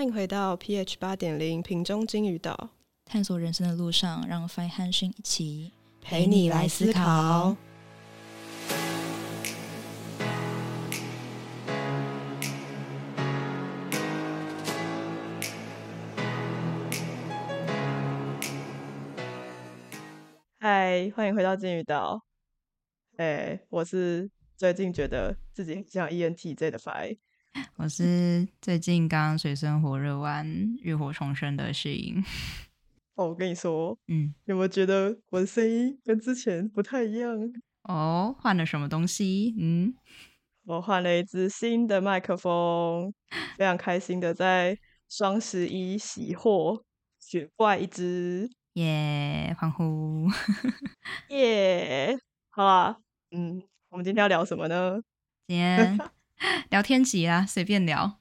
欢迎回到 pH 八点零瓶中金鱼岛，探索人生的路上，让 Fine 和勋一起陪你来思考。嗨，欢迎回到金鱼岛。哎，我是最近觉得自己很像 ENTJ 的 Fine。我是最近刚水深火热完浴火重生的世英。哦，我跟你说，嗯，有没有觉得我的声音跟之前不太一样？哦，换了什么东西？嗯，我换了一支新的麦克风，非常开心的在双十一喜获雪怪一支，耶，欢呼，耶！好啦，嗯，我们今天要聊什么呢？今天。聊天集啊，随便聊。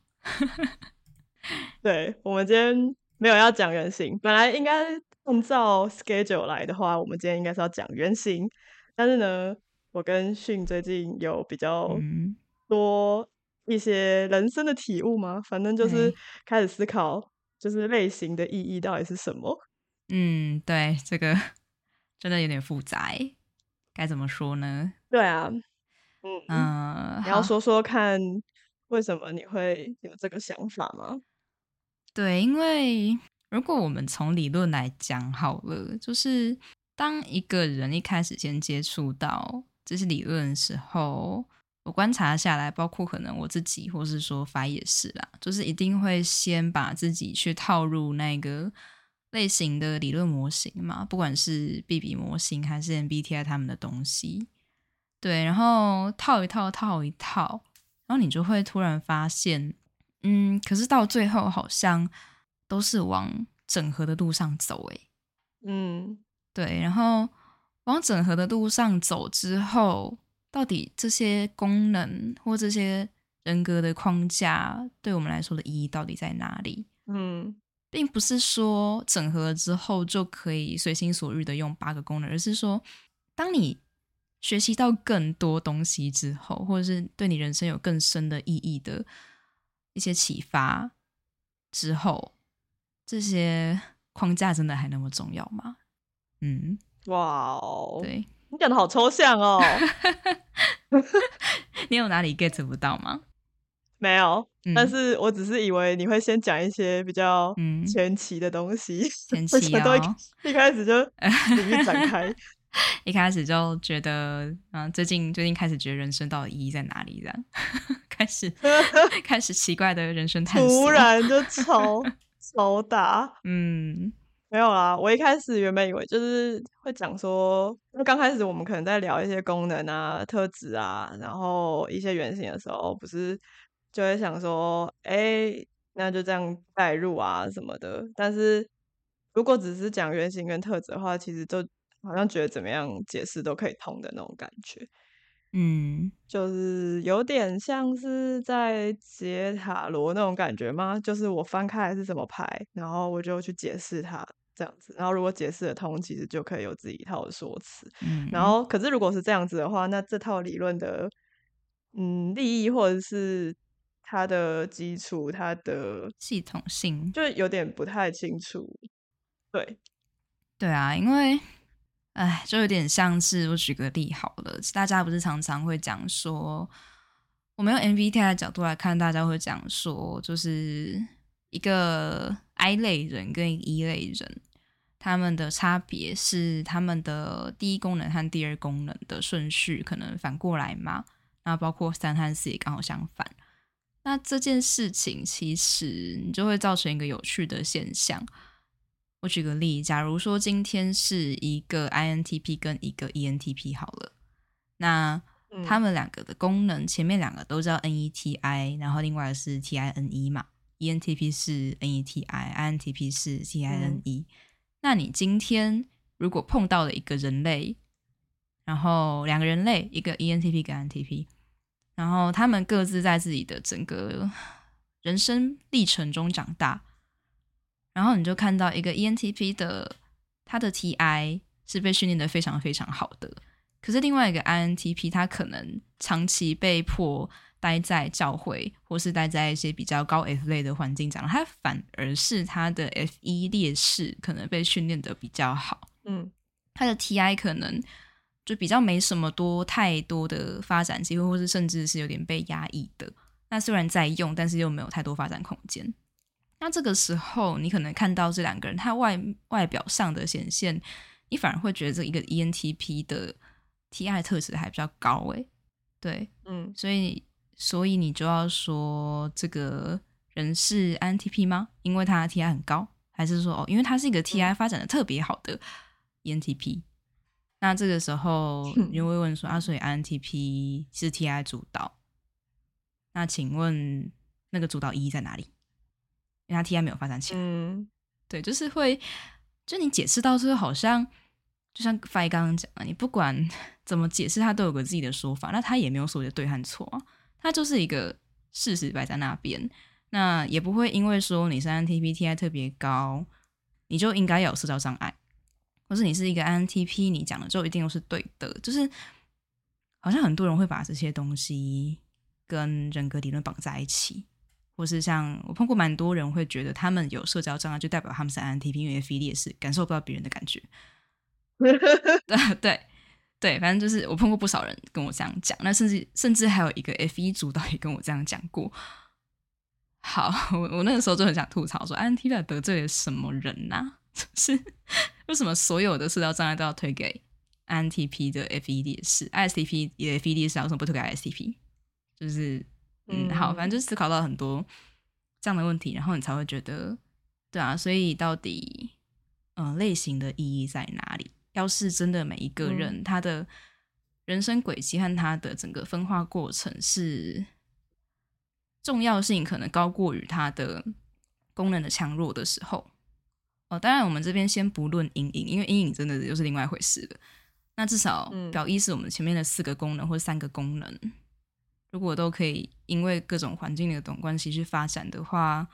对我们今天没有要讲原型，本来应该按照 schedule 来的话，我们今天应该是要讲原型。但是呢，我跟训最近有比较多一些人生的体悟嘛，反正就是开始思考，就是类型的意义到底是什么。嗯，对，这个 真的有点复杂，该怎么说呢？对啊。嗯，你要说说看，为什么你会有这个想法吗？对，因为如果我们从理论来讲好了，就是当一个人一开始先接触到这些理论的时候，我观察下来，包括可能我自己，或是说法也是啦，就是一定会先把自己去套入那个类型的理论模型嘛，不管是 B B 模型还是 MBTI 他们的东西。对，然后套一套，套一套，然后你就会突然发现，嗯，可是到最后好像都是往整合的路上走，诶，嗯，对，然后往整合的路上走之后，到底这些功能或这些人格的框架对我们来说的意义到底在哪里？嗯，并不是说整合之后就可以随心所欲的用八个功能，而是说当你。学习到更多东西之后，或者是对你人生有更深的意义的一些启发之后，这些框架真的还那么重要吗？嗯，哇哦，对你讲的好抽象哦。你有哪里 get 不到吗？没有，但是我只是以为你会先讲一些比较前期的东西，前期哦，一开始就 领域展开。一开始就觉得，嗯，最近最近开始觉得人生到底意义在哪里？这样 开始 开始奇怪的人生探索，突然就超超大，嗯，没有啦。我一开始原本以为就是会讲说，因为刚开始我们可能在聊一些功能啊、特质啊，然后一些原型的时候，不是就会想说，哎，那就这样代入啊什么的。但是如果只是讲原型跟特质的话，其实就好像觉得怎么样解释都可以通的那种感觉，嗯，就是有点像是在解塔罗那种感觉吗？就是我翻开来是什么牌，然后我就去解释它这样子，然后如果解释得通，其实就可以有自己一套的说辞。嗯，然后可是如果是这样子的话，那这套理论的嗯利益或者是它的基础、它的系统性，就有点不太清楚。对，对啊，因为。哎，就有点像是我举个例好了，大家不是常常会讲说，我们用 MBTI 的角度来看，大家会讲说，就是一个 I 类人跟 E 类人，他们的差别是他们的第一功能和第二功能的顺序可能反过来嘛，然后包括三和四也刚好相反。那这件事情其实你就会造成一个有趣的现象。我举个例，假如说今天是一个 INTP 跟一个 ENTP 好了，那他们两个的功能前面两个都叫 NETI，然后另外是 TINE 嘛，ENTP 是 NETI，INTP 是 TINE。那你今天如果碰到了一个人类，然后两个人类，一个 ENTP 跟 INTP，然后他们各自在自己的整个人生历程中长大。然后你就看到一个 ENTP 的他的 TI 是被训练的非常非常好的，可是另外一个 INTP 他可能长期被迫待在教会或是待在一些比较高 F 类的环境长，他反而是他的 F 一劣势可能被训练的比较好。嗯，他的 TI 可能就比较没什么多太多的发展机会，或是甚至是有点被压抑的。那虽然在用，但是又没有太多发展空间。那这个时候，你可能看到这两个人，他外外表上的显现，你反而会觉得这一个 ENTP 的 TI 特质还比较高诶。对，嗯，所以所以你就要说这个人是 INTP 吗？因为他 TI 很高，还是说哦，因为他是一个 TI 发展的特别好的 ENTP？那这个时候你就会问说啊，所以 INTP 是 TI 主导？那请问那个主导意义在哪里？因为他 TI 没有发展起来，嗯，对，就是会，就你解释到最后，好像就像 Fi 刚刚讲的，你不管 怎么解释，他都有个自己的说法，那他也没有所谓的对和错啊，他就是一个事实摆在那边，那也不会因为说你是 INTP TI 特别高，你就应该有社交障碍，或是你是一个 INTP，你讲的就一定都是对的，就是好像很多人会把这些东西跟人格理论绑在一起。或是像我碰过蛮多人会觉得他们有社交障碍，就代表他们是 INTP，因为 F 也是感受不到别人的感觉。对对对，反正就是我碰过不少人跟我这样讲，那甚至甚至还有一个 F 一主导也跟我这样讲过。好，我我那个时候就很想吐槽说，INTP 得罪了什么人呐？是为什么所有的社交障碍都要推给 INTP 的 F 一也是，ISTP 也 F 也是，为什么不推给 ISTP？就是。嗯，好，反正就思考到很多这样的问题，然后你才会觉得，对啊，所以到底，嗯，类型的意义在哪里？要是真的每一个人他的人生轨迹和他的整个分化过程是重要性可能高过于他的功能的强弱的时候，哦，当然我们这边先不论阴影，因为阴影真的又是另外一回事了。那至少表一是我们前面的四个功能或三个功能。如果都可以因为各种环境的种关系去发展的话，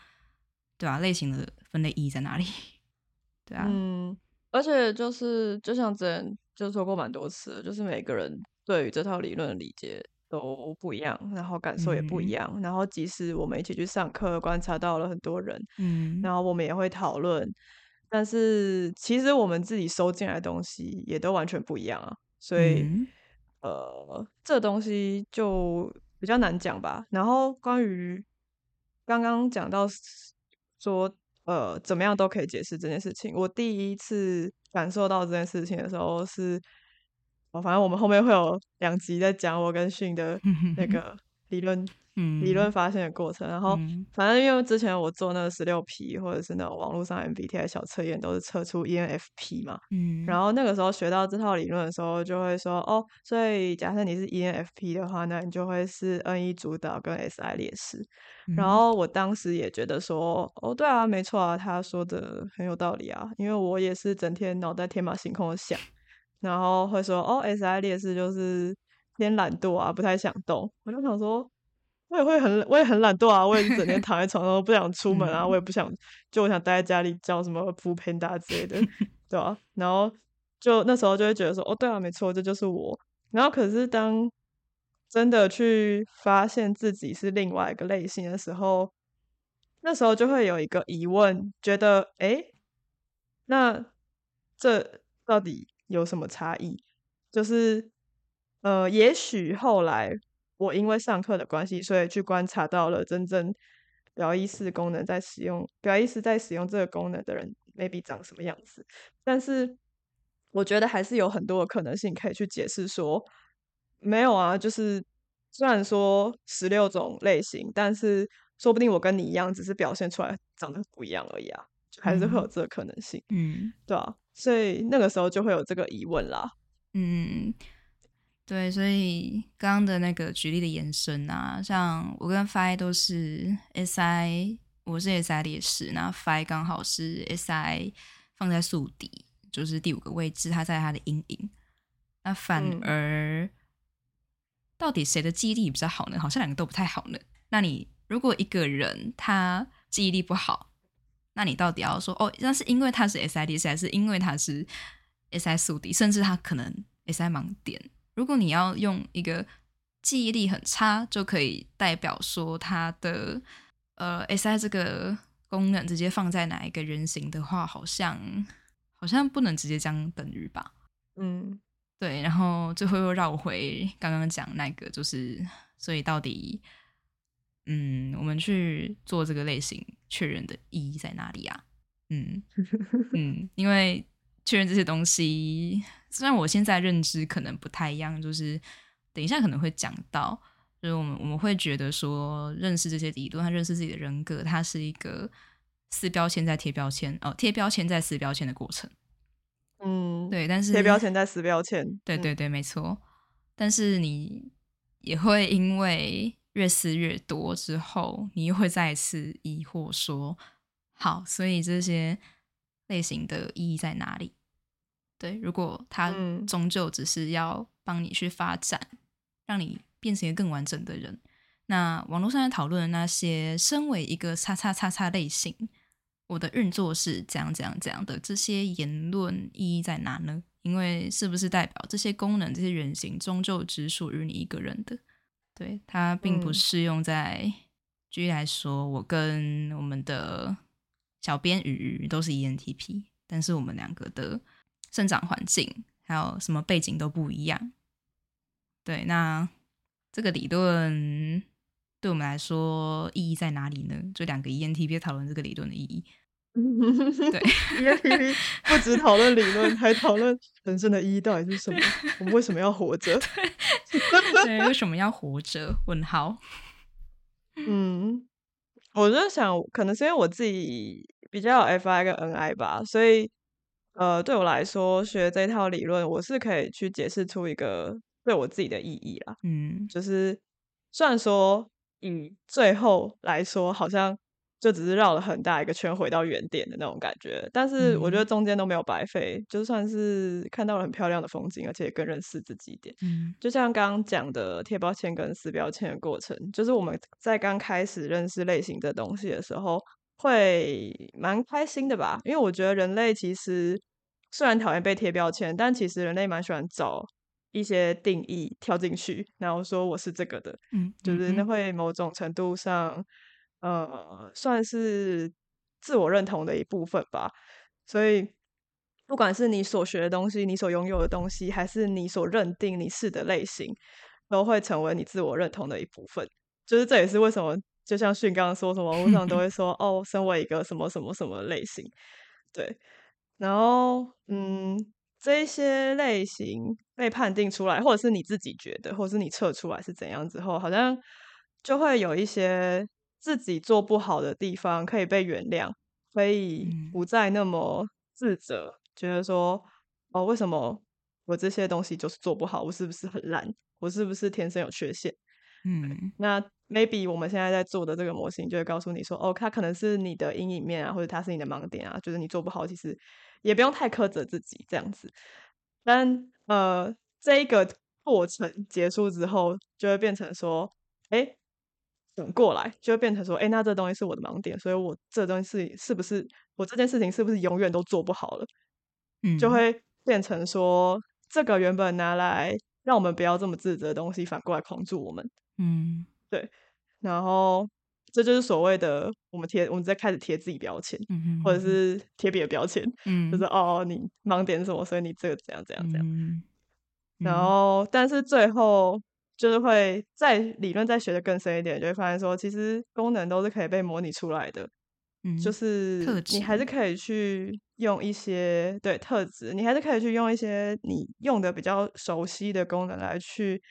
对啊，类型的分类意义在哪里？对啊，嗯，而且就是就像之前就说过蛮多次，就是每个人对于这套理论的理解都不一样，然后感受也不一样。然后即使我们一起去上课，观察到了很多人，嗯，然后我们也会讨论，但是其实我们自己收进来的东西也都完全不一样啊。所以，呃，这东西就。比较难讲吧。然后关于刚刚讲到说，呃，怎么样都可以解释这件事情。我第一次感受到这件事情的时候是，哦，反正我们后面会有两集在讲我跟训的那个理论。理论发现的过程，然后反正因为之前我做那个十六 P 或者是那种网络上 MBTI 小测验，都是测出 ENFP 嘛。嗯。然后那个时候学到这套理论的时候，就会说哦，所以假设你是 ENFP 的话，那你就会是 N 一主导跟 SI 劣势。然后我当时也觉得说，哦，对啊，没错啊，他说的很有道理啊，因为我也是整天脑袋天马行空的想，然后会说哦，SI 劣势就是偏懒惰啊，不太想动。我就想说。我也会很，我也很懒惰啊！我也是整天 躺在床上，不想出门啊！我也不想，就我想待在家里，叫什么扶贫大之类的，对吧？然后就那时候就会觉得说，哦，对啊，没错，这就是我。然后可是当真的去发现自己是另外一个类型的时候，那时候就会有一个疑问，觉得，哎，那这到底有什么差异？就是，呃，也许后来。我因为上课的关系，所以去观察到了真正表意识功能在使用表意识在使用这个功能的人，maybe 长什么样子。但是我觉得还是有很多的可能性可以去解释说，没有啊，就是虽然说十六种类型，但是说不定我跟你一样，只是表现出来长得不一样而已啊，还是会有这个可能性。嗯，对啊，所以那个时候就会有这个疑问啦。嗯。对，所以刚刚的那个举例的延伸啊，像我跟 Fi 都是 Si，我是 Si 劣势，那 Fi 刚好是 Si 放在宿敌，就是第五个位置，他在他的阴影。那反而到底谁的记忆力比较好呢？好像两个都不太好呢。那你如果一个人他记忆力不好，那你到底要说哦，那是因为他是 Si 劣势，还是因为他是 Si 宿敌，甚至他可能 Si 盲点？如果你要用一个记忆力很差就可以代表说它的呃 SI 这个功能直接放在哪一个人形的话，好像好像不能直接将等于吧？嗯，对，然后最后又绕回刚刚讲那个，就是所以到底，嗯，我们去做这个类型确认的意义在哪里啊？嗯 嗯，因为确认这些东西，虽然我现在认知可能不太一样，就是等一下可能会讲到，就是我们我们会觉得说，认识这些理论，他认识自己的人格，它是一个撕标签再贴标签，哦，贴标签再撕标签的过程。嗯，对，但是贴标签再撕标签，嗯对对对，没错。但是你也会因为越撕越多之后，你又会再一次疑惑说：好，所以这些类型的意义在哪里？对，如果它嗯终究只是要帮你去发展，让你变成一个更完整的人，那网络上在讨论的那些身为一个叉叉叉叉类型，我的运作是怎样怎样怎样的，这些言论意义在哪呢？因为是不是代表这些功能、这些原型终究只属于你一个人的？对，它并不嗯适用在。举例来说，我跟我们的小编鱼鱼都是 E ENTP，但是我们两个的生长环境还有什么背景都不一样。对，那这个理论对我们来说意义在哪里呢？就两个 E ENTP 在讨论这个理论的意义。对，ENTP 不止讨论理论，还讨论人生的意义到底是什么？我们为什么要活着？对，为什么要活着？问号。嗯，我就想，可能是因为我自己比较有 FI 跟 NI 吧，所以呃，对我来说，学这套理论，我是可以去解释出一个对我自己的意义啦。嗯就是虽然说以最后来说，好像就只是绕了很大一个圈回到原点的那种感觉，但是我觉得嗯中间都没有白费，就算是看到了很漂亮的风景，而且更认识自己一点。嗯就像刚刚讲的贴标签跟撕标签的过程，就是我们在刚开始认识类型这东西的时候，会蛮开心的吧？因为我觉得人类其实虽然讨厌被贴标签，但其实人类蛮喜欢找一些定义跳进去，然后说我是这个的，嗯，就是那嗯会某种程度上，呃，算是自我认同的一部分吧。所以，不管是你所学的东西，你所拥有的东西，还是你所认定你是的类型，都会成为你自我认同的一部分。就是这也是为什么，就像迅刚刚说什么，网络上都会说哦，身为一个什么什么什么类型，对。然后，嗯，这一些类型被判定出来，或者是你自己觉得，或者是你测出来是怎样之后，好像就会有一些自己做不好的地方可以被原谅，可以嗯不再那么自责，觉得说，哦，为什么我这些东西就是做不好？我是不是很烂？我是不是天生有缺陷？嗯那 maybe 我们现在在做的这个模型就会告诉你说，哦，它可能是你的阴影面啊，或者它是你的盲点啊，就是你做不好，其实也不用太苛责自己这样子。但呃，这一个过程结束之后，就会变成说，哎，转过来就会变成说，哎，那这东西是我的盲点，所以我这东西是是不是我这件事情是不是永远都做不好了？嗯，就会变成说，这个原本拿来让我们不要这么自责的东西，反过来框住我们。嗯。对然后这就是所谓的我们贴我们在开始贴自己标签，嗯，或者是贴别的标签，嗯就是。哦你盲点是什么，所以你这个怎样怎样怎样。嗯。然后但是最后就是会在理论再学的更深一点，就会发现说，其实功能都是可以被模拟出来的，嗯就是你还是可以去用一些对特质，你还是可以去用一些你用的比较熟悉的功能来去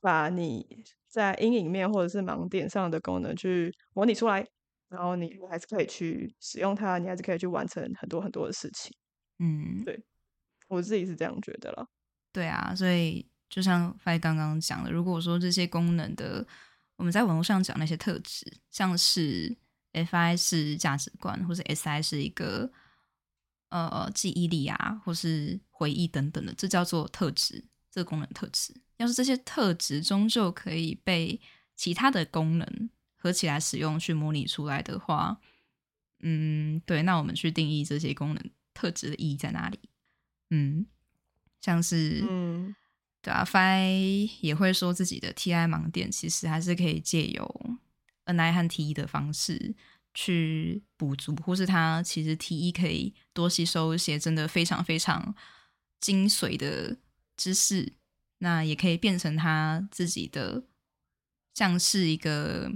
把你在阴影面或者是盲点上的功能去模拟出来，然后你还是可以去使用它，你还是可以去完成很多很多的事情。嗯对我自己是这样觉得了。对啊，所以就像 Fi 刚刚讲的，如果说这些功能的，我们在网络上讲那些特质，像是 Fi 是价值观，或是 Si 是一个呃记忆力啊，或是回忆等等的，这叫做特质，这个功能特质。要是这些特质终究可以被其他的功能合起来使用，去模拟出来的话，嗯，对，那我们去定义这些功能特质的意义在哪里？嗯，像是嗯对啊，Fi 也会说自己的 TI 盲点其实还是可以借由 NI 和 TE 的方式去补足，或是他其实 TE 可以多吸收一些真的非常非常精髓的知识，那也可以变成他自己的，像是一个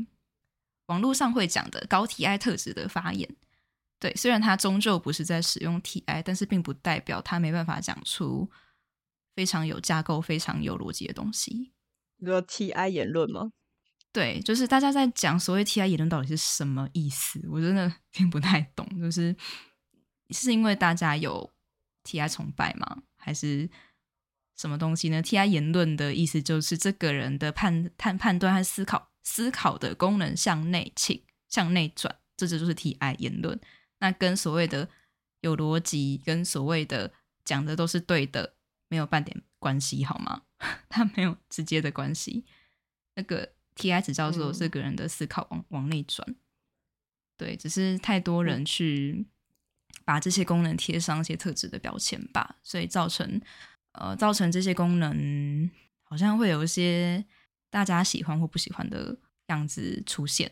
网络上会讲的高 TI 特质的发言。对，虽然他终究不是在使用 TI，但是并不代表他没办法讲出。非常有架构、非常有逻辑的东西，你说 T I 言论吗？对，就是大家在讲所谓 T I 言论到底是什么意思，我真的 听不太懂。就是是因为大家有 T I 崇拜吗？还是什么东西呢？T I 言论的意思就是这个人的判判判断和思考思考的功能向内倾、向内转，这就就是 T I 言论。那跟所谓的有逻辑，跟所谓的讲的都是对的。没有半点关系，好吗？它没有直接的关系。那个 T I 只叫做这个人的思考往往内转，对，只是太多人去把这些功能贴上一些特质的标签吧，所以造成呃造成这些功能好像会有一些大家喜欢或不喜欢的样子出现。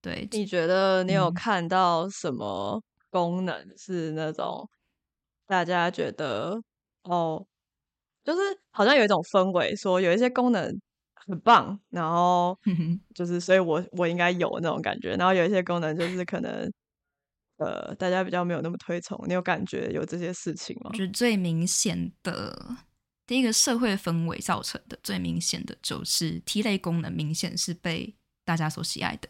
对，你觉得你有看到什么功能是那种大家觉得？哦，就是好像有一种氛围，说有一些功能很棒，然后 就是所以我我应该有那种感觉，然后有一些功能就是可能呃大家比较没有那么推崇，你有感觉有这些事情吗？我觉得最明显的第一个社会氛围造成的最明显的就是 T 类功能明显是被大家所喜爱的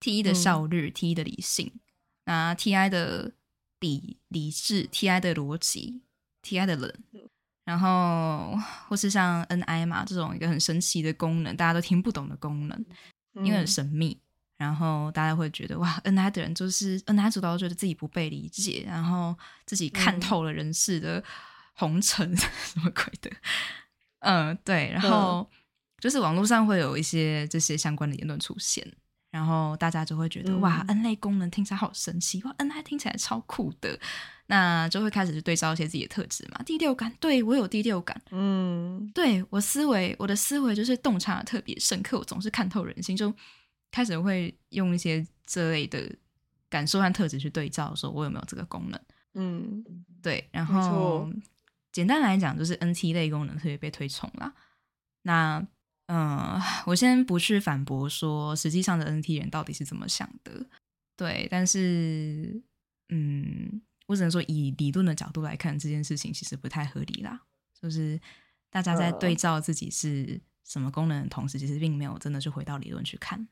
，T 一的效率，T 一的理性，那 TI 的理理智，TI 的逻辑。T.I 的人，然后或是像 N.I 嘛这种一个很神奇的功能，大家都听不懂的功能，因为很神秘，然后大家会觉得哇，N.I 的人就是 N.I 主导，觉得自己不被理解，然后自己看透了人世的红尘 什么鬼的，嗯，对，然后就是网络上会有一些这些相关的言论出现，然后大家就会觉得哇，N 类功能听起来好神奇，哇，N.I 听起来超酷的。那就会开始去对照一些自己的特质嘛，第六感，对我有第六感，嗯，对我思维，我的思维就是洞察特别深刻，我总是看透人心，就开始会用一些这类的感受和特质去对照，说我有没有这个功能，嗯，对，然后简单来讲就是 N T 类功能特别被推崇啦。那嗯，我先不去反驳说实际上的 N T 人到底是怎么想的，对，但是嗯。我只能说，以理论的角度来看，这件事情其实不太合理啦。就是大家在对照自己是什么功能的同时，其实并没有真的去回到理论去看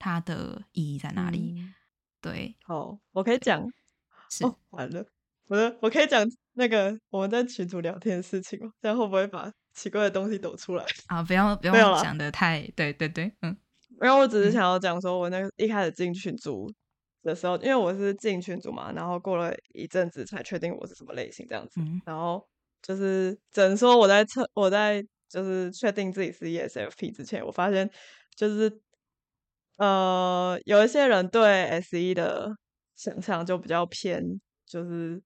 它的意义在哪里。对，好，我可以讲。哦，完了，我的我可以讲那个我们在群组聊天的事情吗？这样会不会把奇怪的东西抖出来？啊，不要不要讲的太对对对，嗯。然后我只是想要讲说，我那个一开始进群组。的时候，因为我是进群组嘛，然后过了一阵子才确定我是什么类型这样子。然后就是只能说我在测，我在就是确定自己是 ESFP 之前，我发现就是呃有一些人对 S 的想象就比较偏，就是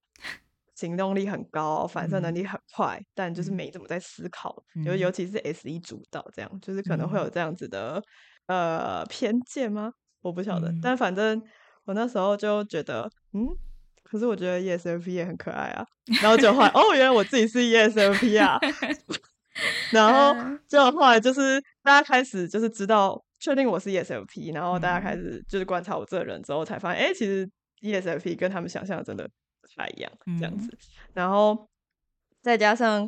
行动力很高，反射能力很快，但就是没怎么在思考。尤尤其是 S 主导这样，就是可能会有这样子的呃偏见吗？我不晓得，但反正。我那时候就觉得，嗯，可是我觉得 ESFP 也很可爱啊。然后就后来，哦，原来我自己是 ESFP 啊。然后就后来就是大家开始就是知道确定我是 ESFP，然后大家开始就是观察我这个人之后，才发现，哎，其实 ESFP 跟他们想象真的不太一样，这样子。然后再加上，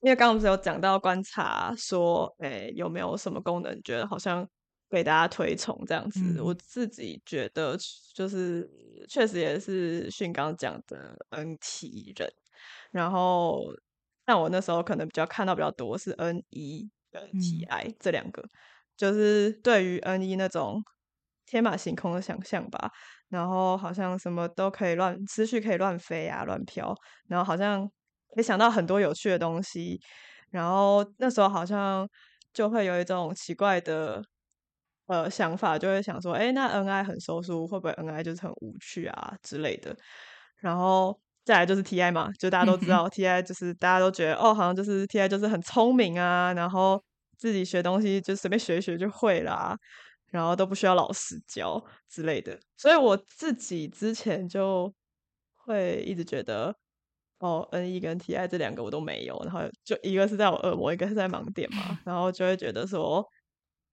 因为刚刚不是有讲到观察，说，哎，有没有什么功能觉得好像。被大家推崇这样子，我自己觉得就是确实也是迅刚讲的 N T 人，然后但我那时候可能比较看到比较多是 N 一跟 T I 这两个，就是对于 N 一那种天马行空的想象吧，然后好像什么都可以乱思绪可以乱飞啊乱飘，然后好像可以想到很多有趣的东西，然后那时候好像就会有一种奇怪的。呃，想法就会想说，哎，那 N I 很收束，会不会 N I 就是很无趣啊之类的？然后再来就是 TI 嘛，就大家都知道 TI 就是大家都觉得哦，好像就是 TI 就是很聪明啊，然后自己学东西就随便学一学就会啦，然后都不需要老师教之类的。所以我自己之前就会一直觉得，哦，NE 跟 TI 这两个我都没有，然后就一个是在我恶魔，一个是在盲点嘛，然后就会觉得说，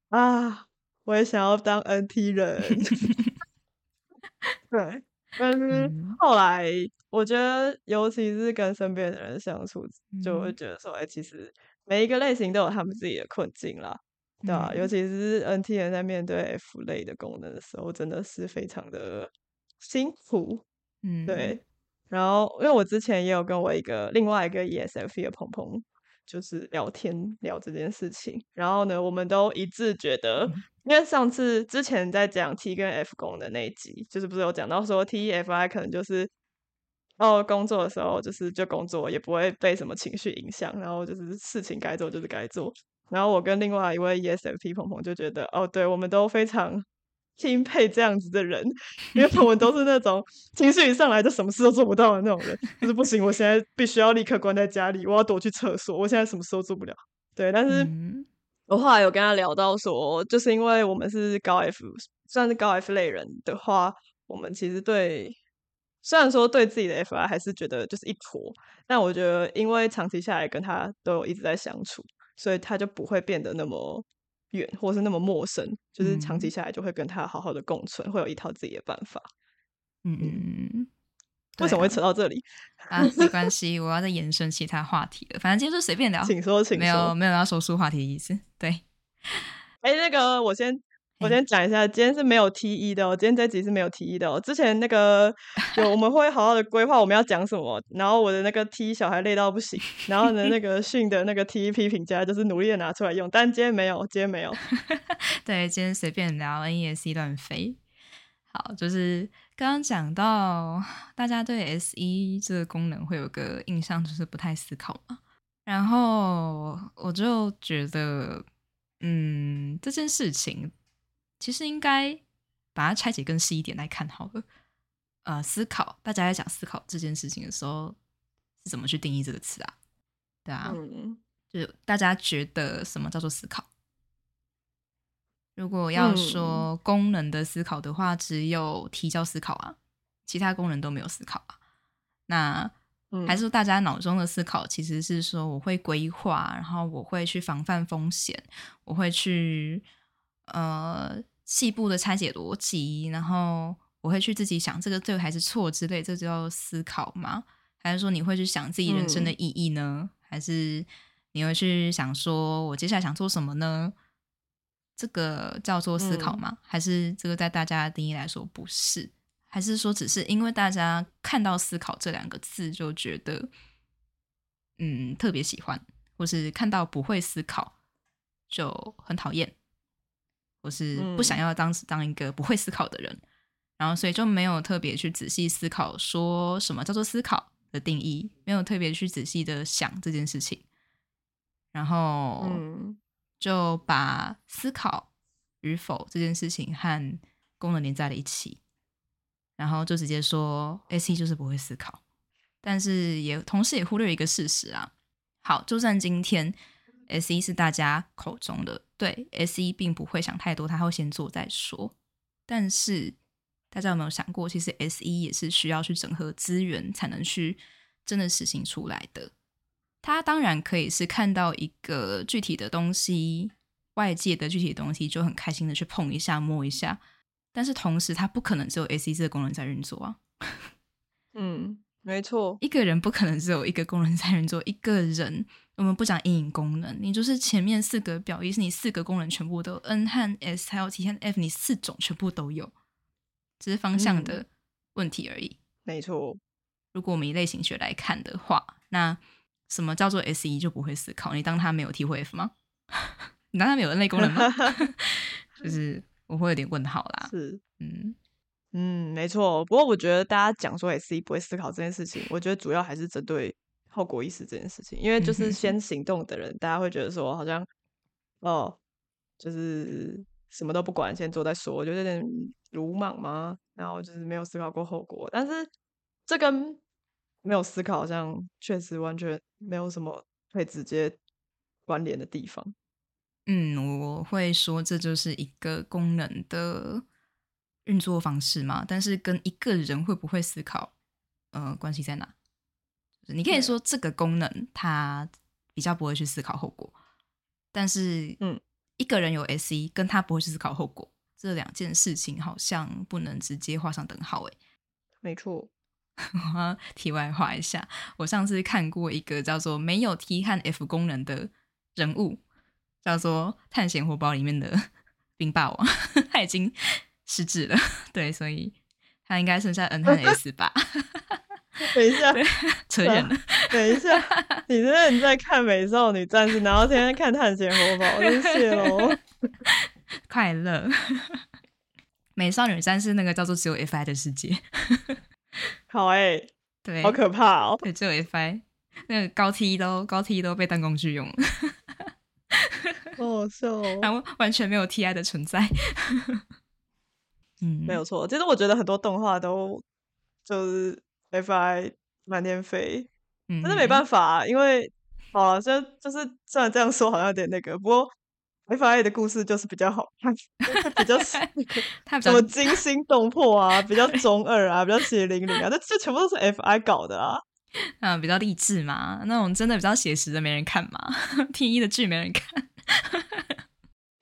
啊，我也想要当 NT 人，对。但 是后来，我觉得，尤其是跟身边的人相处，就会觉得说，哎，其实每一个类型都有他们自己的困境啦，对吧？尤其是 NT 人在面对 F 类的功能的时候，真的是非常的辛苦，嗯，对。然后，因为我之前也有跟我一个另外一个 ESFP 的鹏鹏。就是聊天聊这件事情，然后呢，我们都一致觉得，因为上次之前在讲 T 跟 F 功的那一集，就是不是有讲到说 T F I 可能就是哦工作的时候就是就工作，也不会被什么情绪影响，然后就是事情该做就是该做。然后我跟另外一位 E S F P 鹏鹏就觉得，哦，对我们都非常。钦佩这样子的人，因为我们都是那种情绪一上来就什么事都做不到的那种人，就是不行，我现在必须要立刻关在家里，我要躲去厕所，我现在什么事都做不了。对，但是我后来有跟他聊到说，就是因为我们是高 F，算是高 F 类人的话，我们其实对虽然说对自己的 FI 还是觉得就是一坨，但我觉得因为长期下来跟他都有一直在相处，所以他就不会变得那么。远，或是那么陌生，就是长期下来就会跟他好好的共存，会有一套自己的办法。嗯嗯嗯。为什么会扯到这里 啊？没关系，我要再延伸其他话题了。反正今天就随便聊，请说，请说。没有没有要说出话题的意思。对。哎，那个我先。我先讲一下，今天是没有 T 一的哦。今天这集是没有 T 一的哦。之前那个有我们会好好的规划我们要讲什么，然后我的那个 T 小孩累到不行，然后呢那个训的那个 T 批评家就是努力的拿出来用，但今天没有，今天没有。对，今天随便聊 NES 乱飞。好，就是刚刚讲到大家对 S 一这个功能会有个印象，就是不太思考嘛。然后我就觉得，嗯，这件事情。其实应该把它拆解更细一点来看好了。呃，思考，大家在讲思考这件事情的时候，是怎么去定义这个词啊？对啊，就大家觉得什么叫做思考？如果要说功能的思考的话，只有提交思考啊，其他功能都没有思考啊。那还是说大家脑中的思考其实是说，我会规划，然后我会去防范风险，我会去。呃，细部的拆解逻辑，然后我会去自己想这个对还是错之类，这叫思考吗？还是说你会去想自己人生的意义呢？还是你会去想说我接下来想做什么呢？这个叫做思考吗？还是这个在大家的定义来说不是？还是说只是因为大家看到“思考”这两个字就觉得嗯特别喜欢，或是看到不会思考就很讨厌？我是不想要当当一个不会思考的人，然后所以就没有特别去仔细思考说什么叫做思考的定义，没有特别去仔细的想这件事情，然后就把思考与否这件事情和功能连在了一起，然后就直接说 S E 就是不会思考，但是也同时也忽略一个事实啊。好，就算今天。S E 是大家口中的对 S 一并不会想太多，他会先做再说。但是大家有没有想过，其实 S 一也是需要去整合资源才能去真的实行出来的。他当然可以是看到一个具体的东西，外界的具体的东西就很开心的去碰一下、摸一下。但是同时，他不可能只有 S 一这个功能在运作啊。嗯，没错，一个人不可能只有一个功能在运作，一个人。我们不讲阴影功能，你就是前面四个表意是你四个功能全部都 N 和 S 还有 T 和 F，你四种全部都有，只是方向的问题而已。没错，如果我们以类型学来看的话，那什么叫做 S 一就不会思考？你当它没有 T 或 F 吗？你当它没有 N 类功能吗？就是我会有点问号啦。是，嗯嗯，没错。不过我觉得大家讲说 S 一不会思考这件事情，我觉得主要还是针对。后果意识这件事情，因为就是先行动的人，大家会觉得说好像哦，就是什么都不管，先做再说，就有点鲁莽吗？然后就是没有思考过后果。但是这跟没有思考，好像确实完全没有什么可以直接关联的地方。嗯，我会说这就是一个功能的运作方式嘛，但是跟一个人会不会思考，呃，关系在哪？你可以说这个功能它比较不会去思考后果，但是，嗯，一个人有 S E 跟他不会去思考后果，这两件事情好像不能直接画上等号。诶，没错。我题外话一下，我上次看过一个叫做没有 T 和 F 功能的人物。叫做《探险活宝》里面的 冰霸王，他已经失智了，对，所以他应该剩下 N 和 S 吧。等一下，扯远了。等一下，你真的你在看《美少女战士》，然后天天看《探险活宝》，真谢喽。快乐，《美少女战士》那个叫做只有 FI 的世界。好哎，对，好可怕哦。对，只有 FI，那个高 T 都高 T 都被当工具用了。好笑，哦，然后完全没有 T I 的存在。嗯，没有错。其实我觉得很多动画都就是 F I 满天飞，但是没办法，因为好了，虽就是虽然这样说好像有点那个，不过 F I 的故事就是比较好看，比较 什么惊心动魄啊，比较 中二啊，比较血淋淋啊，这这全部都是 F I 搞的啊。嗯，比较励志嘛，那种真的比较写实的没人看嘛，T 一的剧没人看。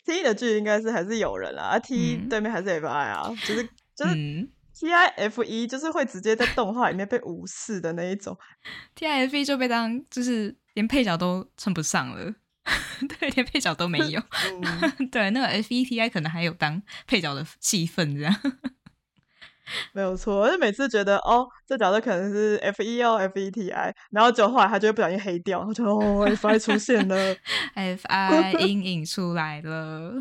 T 一的剧应该是还是有人啊，T 一对面还是 F I 啊，就是就是 T I F 一就是会直接在动画里面被无视的那一种，T I F 一就被当就是连配角都称不上了，对，连配角都没有，对，那个 F E T I 可能还有当配角的戏份这样。没有错，而且每次觉得哦，这角色可能是 F E O F E T I，然后就后来他就会不小心黑掉，然后就哦 F I 出现了，F I 阴影出来了，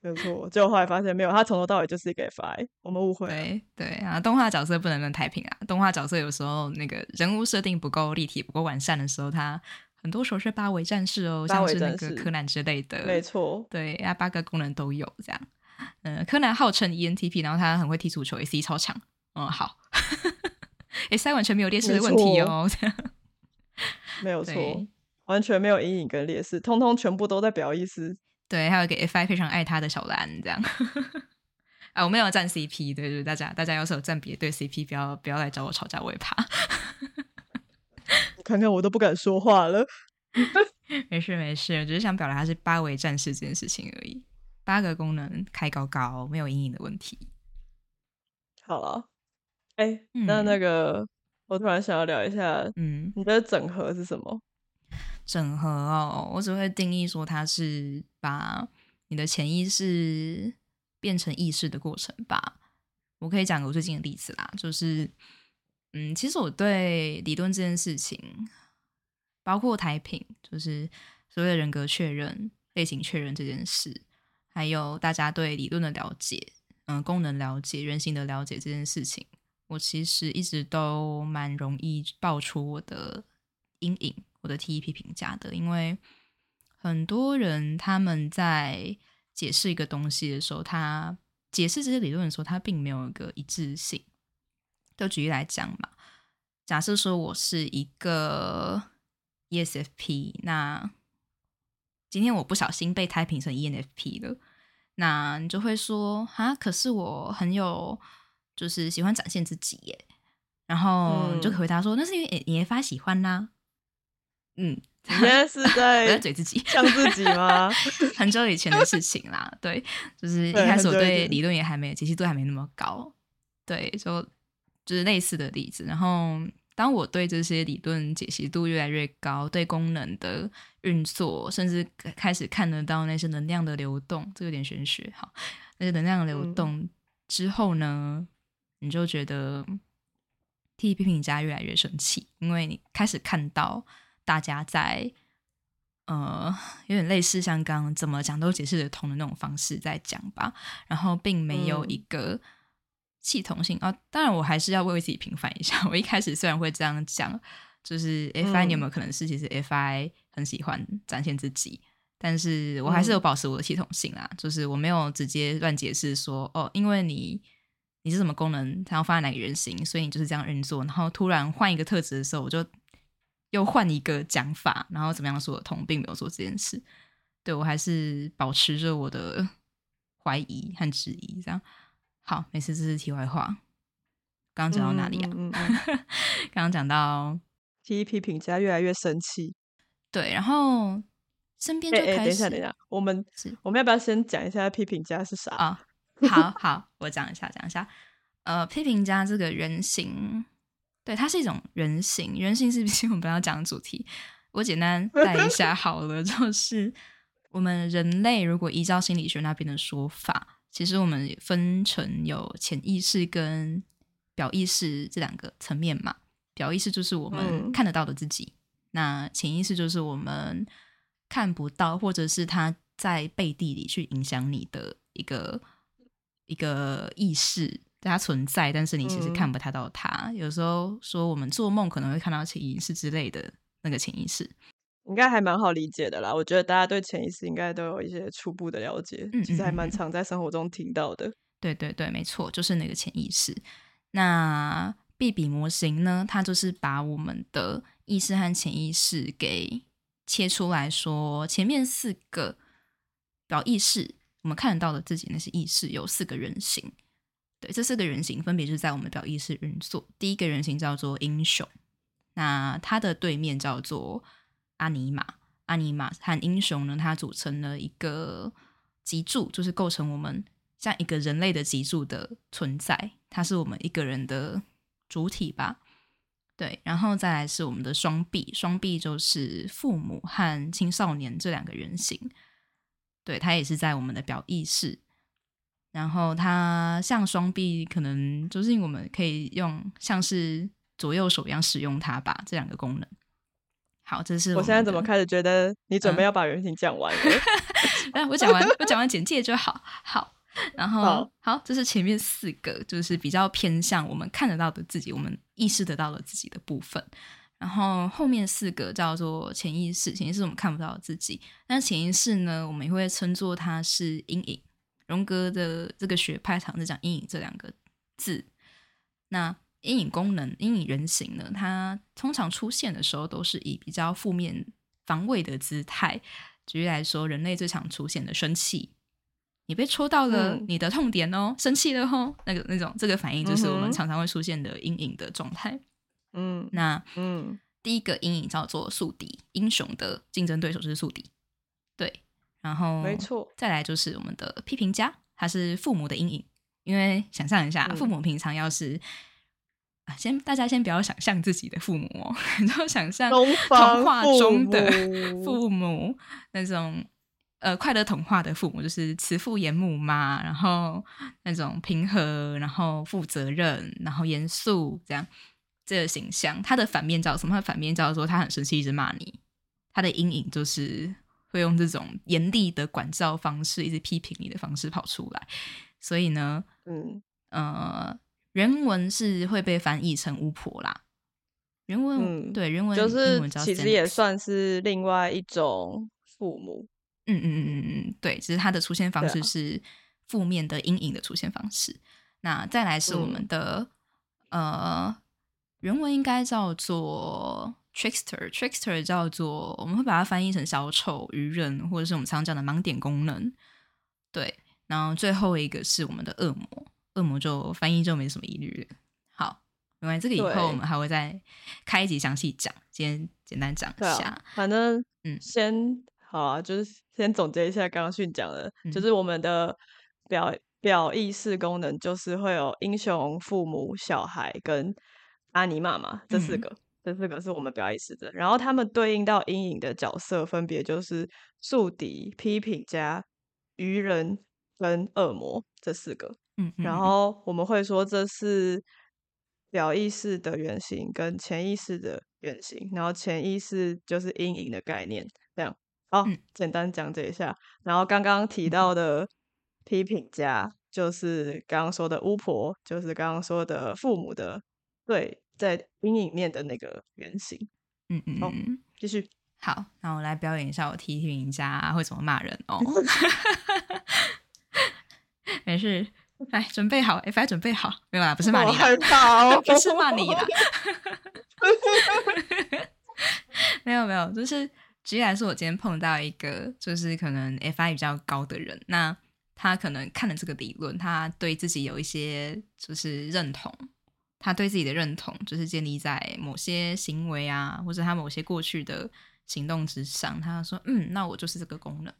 没有错，结果后来发现没有，他从头到尾就是一个 F I，我们误会。对对啊，动画角色不能论太平啊，动画角色有时候那个人物设定不够立体、不够完善的时候，他很多时候是八维战士哦，像是那个柯南之类的，没错，对啊，八个功能都有这样。嗯，柯南号称 ENTP，然后他很会踢足球，AC 超强。嗯，好，AC 完全没有劣势的问题哦。没有 错，完全没有阴影跟劣势，通通全部都在表意思。对，还有一个 FI 非常爱他的小兰，这样。啊，我没有站 CP，对对，大家大家要是有站别对 CP，不要不要来找我吵架，我也怕。看看我都不敢说话了。没 事没事，只是想表达他是八维战士这件事情而已。八个功能开高高，没有阴影的问题。好了，哎，那那个，我突然想要聊一下，嗯，你觉得整合是什么？整合哦，我只会定义说它是把你的潜意识变成意识的过程吧。我可以讲个我最近的例子啦，就是，嗯，其实我对理论这件事情，包括台品，就是所谓的人格确认、类型确认这件事。还有大家对理论的了解，嗯，功能了解、人性的了解这件事情，我其实一直都蛮容易爆出我的阴影、我的 TEP 评价的。因为很多人他们在解释一个东西的时候，他解释这些理论的时候，他并没有一个一致性。就举例来讲嘛，假设说我是一个 ESFP，那今天我不小心被胎评成 ENFP 了。那你就会说啊，可是我很有，就是喜欢展现自己耶。然后你就可以回答说，那是因为你发喜欢呐。嗯，你现在是在 在嘴自己，像自己吗？很久以前的事情啦，对，就是一开始我对理论也还没解析度还没那么高，对，就就是类似的例子，然后。当我对这些理论解析度越来越高，对功能的运作，甚至开始看得到那些能量的流动，这有点玄学。哈，那些能量流动之后呢，你就觉得替批评家越来越生气，因为你开始看到大家在呃，有点类似像刚刚怎么讲都解释得通的那种方式在讲吧，然后并没有一个。系统性啊，当然我还是要为自己平反一下。我一开始虽然会这样讲，就是 F I 你有没有可能是其实 F I 很喜欢展现自己，但是我还是有保持我的系统性啊，就是我没有直接乱解释说哦，因为你你是什么功能，它要放在哪个人型，所以你就是这样运作。然后突然换一个特质的时候，我就又换一个讲法，然后怎么样说得通，并没有做这件事。对我还是保持着我的怀疑和质疑。这样好，没事，这是题外话。刚刚讲到哪里啊？嗯嗯嗯 刚刚讲到批批评家越来越生气。对，然后身边就开始等一下，等一下，我们我们要不要先讲一下批评家是啥？啊、好好，我讲一下，讲一下。呃，批评家这个原型，对，它是一种人形，人形是不是我们本来要讲的主题？我简单带一下好了，就是我们人类如果依照心理学那边的说法，其实我们分成有潜意识跟表意识这两个层面嘛。表意识就是我们嗯看得到的自己，那潜意识就是我们看不到，或者是它在背地里去影响你的一个一个意识，它存在，但是你其实嗯看不太到它。有时候说我们做梦可能会看到潜意识之类的那个潜意识，应该还蛮好理解的啦。我觉得大家对潜意识应该都有一些初步的了解，嗯其实还蛮常在生活中听到的。对对对，没错，就是那个潜意识。那币比模型呢，它就是把我们的意识和潜意识给切出来说，前面四个表意识，我们看得到的自己那些意识有四个原型。对，这四个人形分别是在我们表意识运作。第一个人形叫做英雄，那它的对面叫做阿尼玛。阿尼玛和英雄呢，它组成了一个脊柱，就是构成我们像一个人类的脊柱的存在，它是我们一个人的主体吧。对，然后再来是我们的双臂，双臂就是父母和青少年这两个人形。对，它也是在我们的表意识。然后它像双臂，可能就是我们可以用像是左右手一样使用它吧，这两个功能。好，这是我现在怎么？开始觉得你准备嗯要把原型讲完了？哎，我讲完，我讲完简介就好。好，然后好好，这是前面四个，就是比较偏向我们看得到的自己，我们意识得到的自己的部分。然后后面四个叫做潜意识，潜意识我们看不到的自己。那潜意识呢，我们也会称作它是阴影。荣格的这个学派常是讲阴影这两个字。那阴影功能、阴影人形呢，它通常出现的时候都是以比较负面、防卫的姿态。举例来说，人类最常出现的生气，你被戳到了嗯你的痛点哦，生气了吼，那个那种这个反应就是我们常常会出现的阴影的状态。嗯那嗯第一个阴影叫做宿敌，英雄的竞争对手是宿敌，对，然后没错再来就是我们的批评家，他是父母的阴影，因为想象一下，嗯父母平常要是。啊，先大家先不要想象自己的父母哦，你就想象童话中的母 父母那种呃快乐童话的父母，就是慈父严母嘛，然后那种平和，然后负责任，然后严肃这样这个形象。他的反面叫什么？他的反面叫做他很生气，一直骂你。他的阴影就是会用这种严厉的管教方式，一直批评你的方式跑出来。所以呢，嗯呃，原文是会被翻译成巫婆啦。原文、嗯对原文就是文其实也算是另外一种父母。嗯嗯嗯嗯嗯，对，只是它的出现方式是负面的阴影的出现方式。那再来是我们嗯的、呃原文应该叫做 trickster，trickster 叫做我们会把它翻译成小丑、愚人，或者是我们常讲的盲点功能。对，然后最后一个是我们的恶魔，恶魔就翻译就没什么疑虑了。好，没关系，这个以后我们还会再开一集详细讲，今天简单讲一下。啊，反正嗯先好啊，就是先总结一下刚刚训讲的，就嗯是我们的表表意识功能就是会有英雄、父母、小孩跟阿尼玛嘛，这四嗯个，这四个是我们表意识的。然后他们对应到阴影的角色，分别就是宿敌、批评家、愚人跟恶魔这四个。嗯，嗯然嗯后我们会说这是表意识的原型跟潜意识的原型，然后潜意识就是阴影的概念，这样。好，嗯简单讲解一下。然后刚刚提到的批评家，就是刚刚说的巫婆，就是刚刚说的父母的对，在阴影面的那个原型。嗯嗯好。继续，好，那我来表演一下我提醒一下会怎么骂人哦。没事，来准备好，FI 准备好，没有啦，不是骂你害啦，怕，不是骂你啦，没有没有，就是举例来说，我今天碰到一个就是可能 FI 比较高的人，那他可能看了这个理论，他对自己有一些就是认同，他对自己的认同就是建立在某些行为啊，或者他某些过去的行动之上。他说：“嗯，那我就是这个功能。”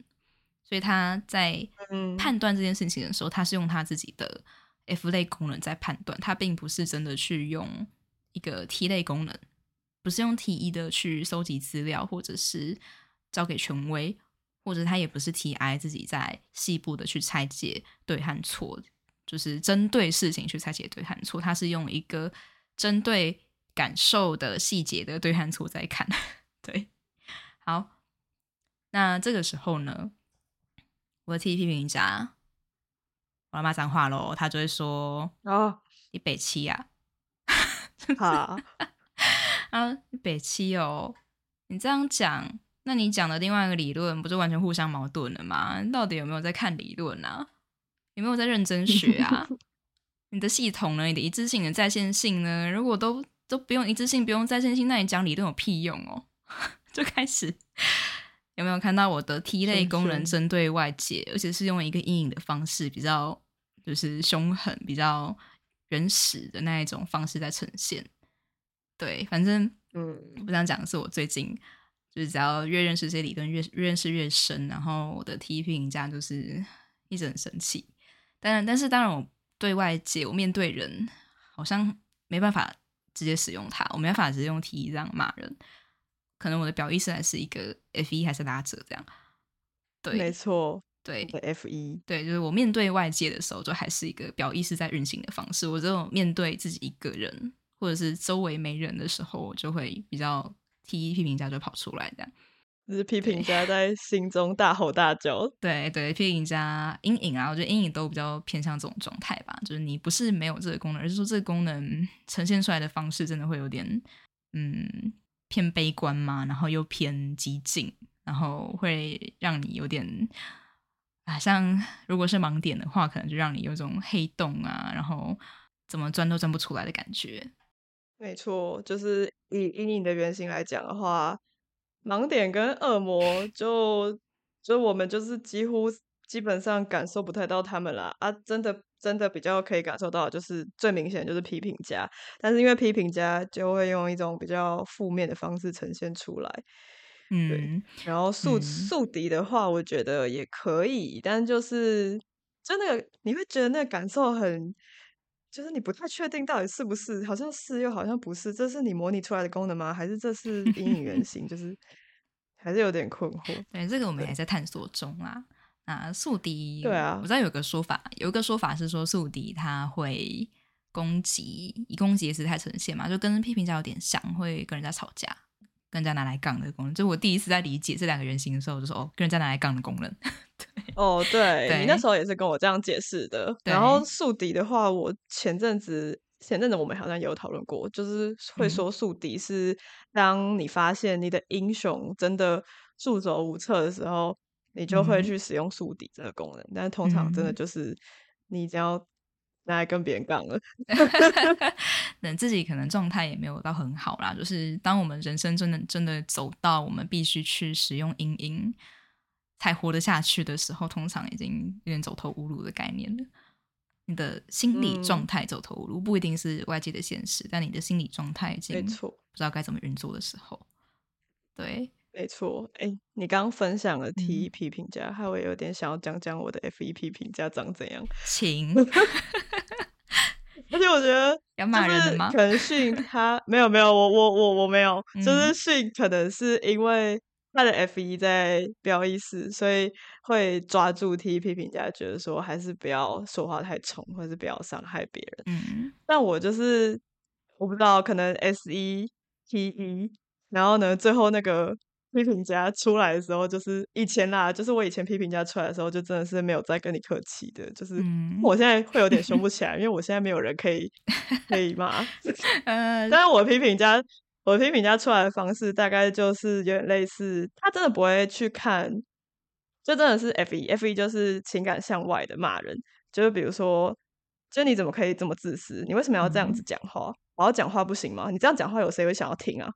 所以他在嗯判断这件事情的时候，他是用他自己的 F 类功能在判断，他并不是真的去用一个 T 类功能，不是用 T 一的去搜集资料，或者是交给权威，或者他也不是 TI 自己在细部的去拆解对和错，就是针对事情去拆解对和错，他是用一个针对感受的细节的对和错在看。对，好，那这个时候呢，我的 T 批评家，我要骂脏话喽，他就会说哦，你北七啊，好，啊，你北七哦，你这样讲，那你讲的另外一个理论不就完全互相矛盾了吗？你到底有没有在看理论啊？有没有在认真学啊？你的系统呢？你的一致性的在线性呢？如果都都不用一致性，不用在线性，那你讲理论有屁用哦？就开始有没有看到我的 T 类是功能针对外界，而且是用一个阴影的方式，比较就是凶狠、比较原始的那一种方式在呈现。对，反正嗯我想讲的是，我最近就是只要越认识这些理论，越越认识越深，然后我的 T P 评价就是一直很生气。当然，但是当然，我对外界，我面对人，好像没办法直接使用它，我没办法直接用 T 这样骂人。可能我的表意识还是一个 F 一还是拉扯这样。对没错，对 F 一，对，就是我面对外界的时候，就还是一个表意识在运行的方式。我只有面对自己一个人，或者是周围没人的时候，我就会比较 T 批评家就跑出来这样。就是批评家在心中大吼大叫，对对，批评家阴影啊，我觉得阴影都比较偏向这种状态吧。就是你不是没有这个功能，而是说这个功能呈现出来的方式真的会有点嗯偏悲观嘛，然后又偏激进，然后会让你有点啊，像如果是盲点的话，可能就让你有种黑洞啊，然后怎么钻都钻不出来的感觉。没错，就是以阴影的原型来讲的话，盲点跟恶魔就就我们就是几乎基本上感受不太到他们啦。啊，真的真的比较可以感受到就是最明显就是批评家，但是因为批评家就会用一种比较负面的方式呈现出来，嗯，然后宿嗯。宿敌的话，我觉得也可以，但就是真的你会觉得那个感受很，就是你不太确定到底是不是，好像是又好像不是，这是你模拟出来的功能吗？还是这是阴影原型？就 是还是有点困惑。对，这个我们对还在探索中啊。那宿敌，对啊我知道有个说法，有一个说法是说宿敌他会攻击，以攻击的姿态呈现嘛，就跟批评家有点像，会跟人家吵架，跟人家拿来杠的功能。就我第一次在理解这两个原型的时候，我就说哦，跟人家拿来杠的功能。哦，对对你那时候也是跟我这样解释的。然后宿敌的话，我前阵子前阵子我们好像也有讨论过，就是会嗯说宿敌是当你发现你的英雄真的束手无策的时候，你就会嗯去使用宿敌这个功能。但是通常真的嗯就是你只要拿来跟别人杠了，等自己可能状态也没有到很好啦，就是当我们人生真的真的走到我们必须去使用阴影才活得下去的时候，通常已经有点走投无路的概念了。你的心理状嗯态走投无路，不一定是外界的现实，但你的心理状态已经不没错。知道该怎么运作的时候，对，没错，哎，你刚刚分享了 T 嗯一批评价，害我有点想要讲讲我的 F 一 P 评家长怎样。请。而且我觉得要就是骂人的吗可能训 他没有没有，我我我我没有，就是嗯。训可能是因为他的 F 一在标意思，所以会抓住 T 批评价，觉得说还是不要说话太冲，或者是不要伤害别人。嗯。但我就是我不知道，可能 S 一 T 一，然后呢，最后那个批评家出来的时候，就是以前啦，就是我以前批评家出来的时候，就真的是没有再跟你客气的，就是嗯，我现在会有点凶不起来，因为我现在没有人可以 可以骂。呃但是我批评家，我批评家出来的方式大概就是有点类似，他真的不会去看，就真的是 F 一 F 一就是情感向外的骂人，就是比如说就你怎么可以这么自私？你为什么要这样子嗯讲话？我要讲话不行吗？你这样讲话，有谁会想要听啊？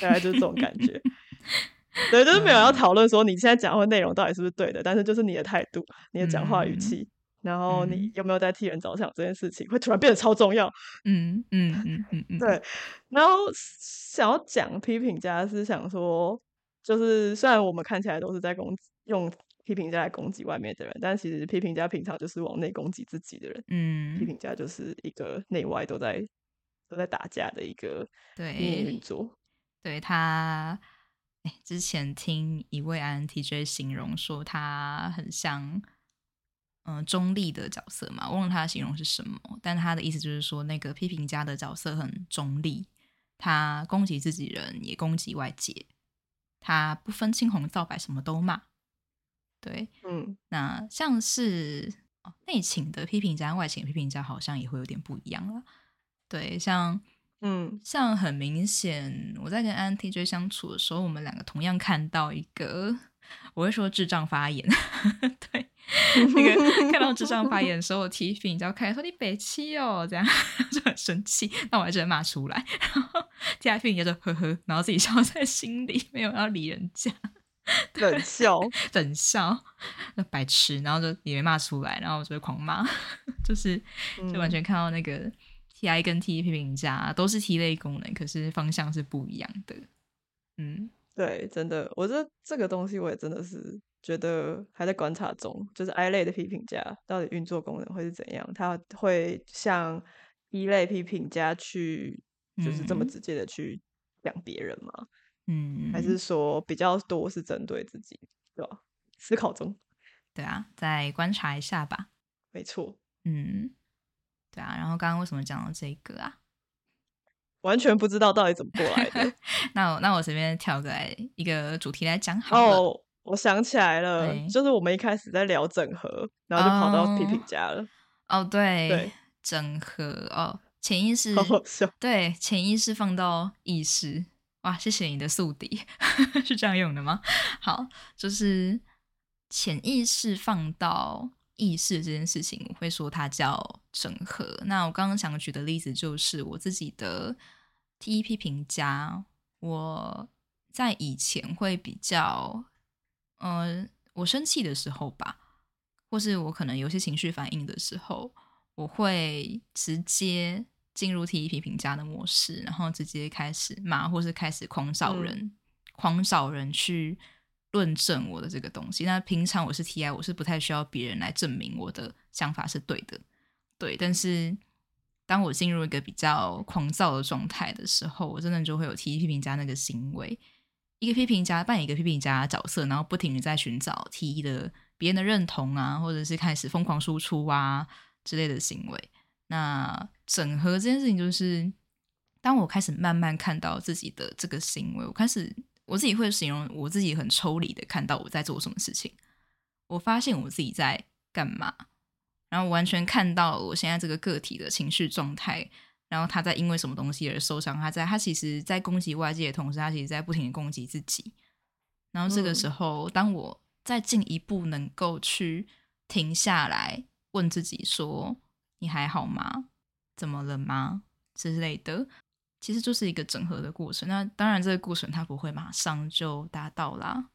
大概就是这种感觉。对，就是没有要嗯讨论说你现在讲话内容到底是不是对的，但是就是你的态度、你的讲话语嗯气，然后你嗯有没有在替人着想这件事情，会突然变得超重要。嗯嗯嗯嗯嗯，对，然后想要讲批评家是想说，就是虽然我们看起来都是在攻用批评家来攻击外面的人，但其实批评家平常就是往内攻击自己的人。嗯批嗯，评家就是一个内外都在都在打架的一个秘密运对，作。对他，哎，之前听一位 INTJ 形容说他很像，嗯、中立的角色嘛，忘了他的形容是什么，但他的意思就是说，那个批评家的角色很中立，他攻击自己人，也攻击外界，他不分青红皂白，什么都骂。对，嗯那像是哦内倾的批评家、外倾的批评家，好像也会有点不一样了。对，像嗯。像很明显，我在跟 INTJ 相处的时候，我们两个同样看到一个，我会说智障发言，对，那个 看到智障发言的时候，我提醒你知道看说你北七哦，这样 就很生气，那我还真的骂出来，然后第二批评就呵呵，然后自己笑在心里，没有要理人家。冷笑，冷笑，那白痴，然后就也没骂出来，然后我就会狂骂，就是就完嗯。全看到那个 T I 跟 T 批评家都是 T 类功能，可是方向是不一样的。嗯对，真的，我这这个东西我也真的是觉得还在观察中，就是 I 类的批评家到底运作功能会是怎样？他会像一类批评家去，就是这么嗯直接的去讲别人吗？嗯，还是说比较多是针对自己，对吧？思考中，对啊，再观察一下吧。没错，嗯，对啊。然后刚刚为什么讲到这个啊？完全不知道到底怎么过来的。那我那我随便跳个来一个主题来讲好了。哦，我想起来了，就是我们一开始在聊整合，然后就跑到皮皮家了，哦，对，对整合哦，潜意识好好笑。对，潜意识放到意识，哇，谢谢你的宿敌，是这样用的吗？好，就是潜意识放到意识这件事情，我会说它叫整合。那我刚刚想举的例子就是我自己的 T E P 评价，我在以前会比较，呃，我生气的时候吧，或是我可能有些情绪反应的时候，我会直接进入 T E P 评价的模式，然后直接开始骂，或是开始狂找人，狂找人去论证我的这个东西。那平常我是 T I，我是不太需要别人来证明我的想法是对的，对。但是当我进入一个比较狂躁的状态的时候，我真的就会有 T 批评家那个行为。一个批评家扮演一个批评家的角色，然后不停的在寻找 T 的别人的认同啊，或者是开始疯狂输出啊之类的行为。那整合这件事情，就是当我开始慢慢看到自己的这个行为，我开始我自己会形容我自己很抽离的看到我在做什么事情。我发现我自己在干嘛，然后完全看到我现在这个个体的情绪状态，然后他在因为什么东西而受伤，他在他其实在攻击外界的同时，他其实在不停的攻击自己。然后这个时候，当我再进一步能够去停下来问自己说：“你还好吗？怎么了吗？”之类的，其实就是一个整合的过程。那当然，这个过程它不会马上就达到啦，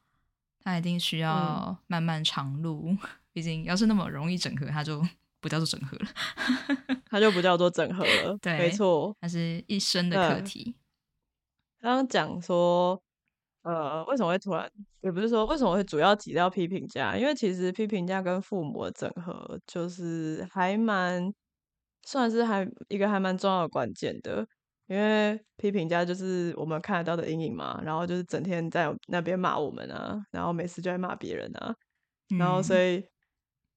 它一定需要漫漫长路。毕竟，要是那么容易整合，它就不叫做整合了。它就不叫做整合了。对没错。它是一生的课嗯题。刚刚讲说，呃，为什么会突然，也不是说为什么会主要提到批评家，因为其实批评家跟父母的整合，就是还蛮算是还一个还蛮重要的关键的。因为批评家就是我们看得到的阴影嘛，然后就是整天在那边骂我们啊，然后每次就在骂别人啊，然后所嗯以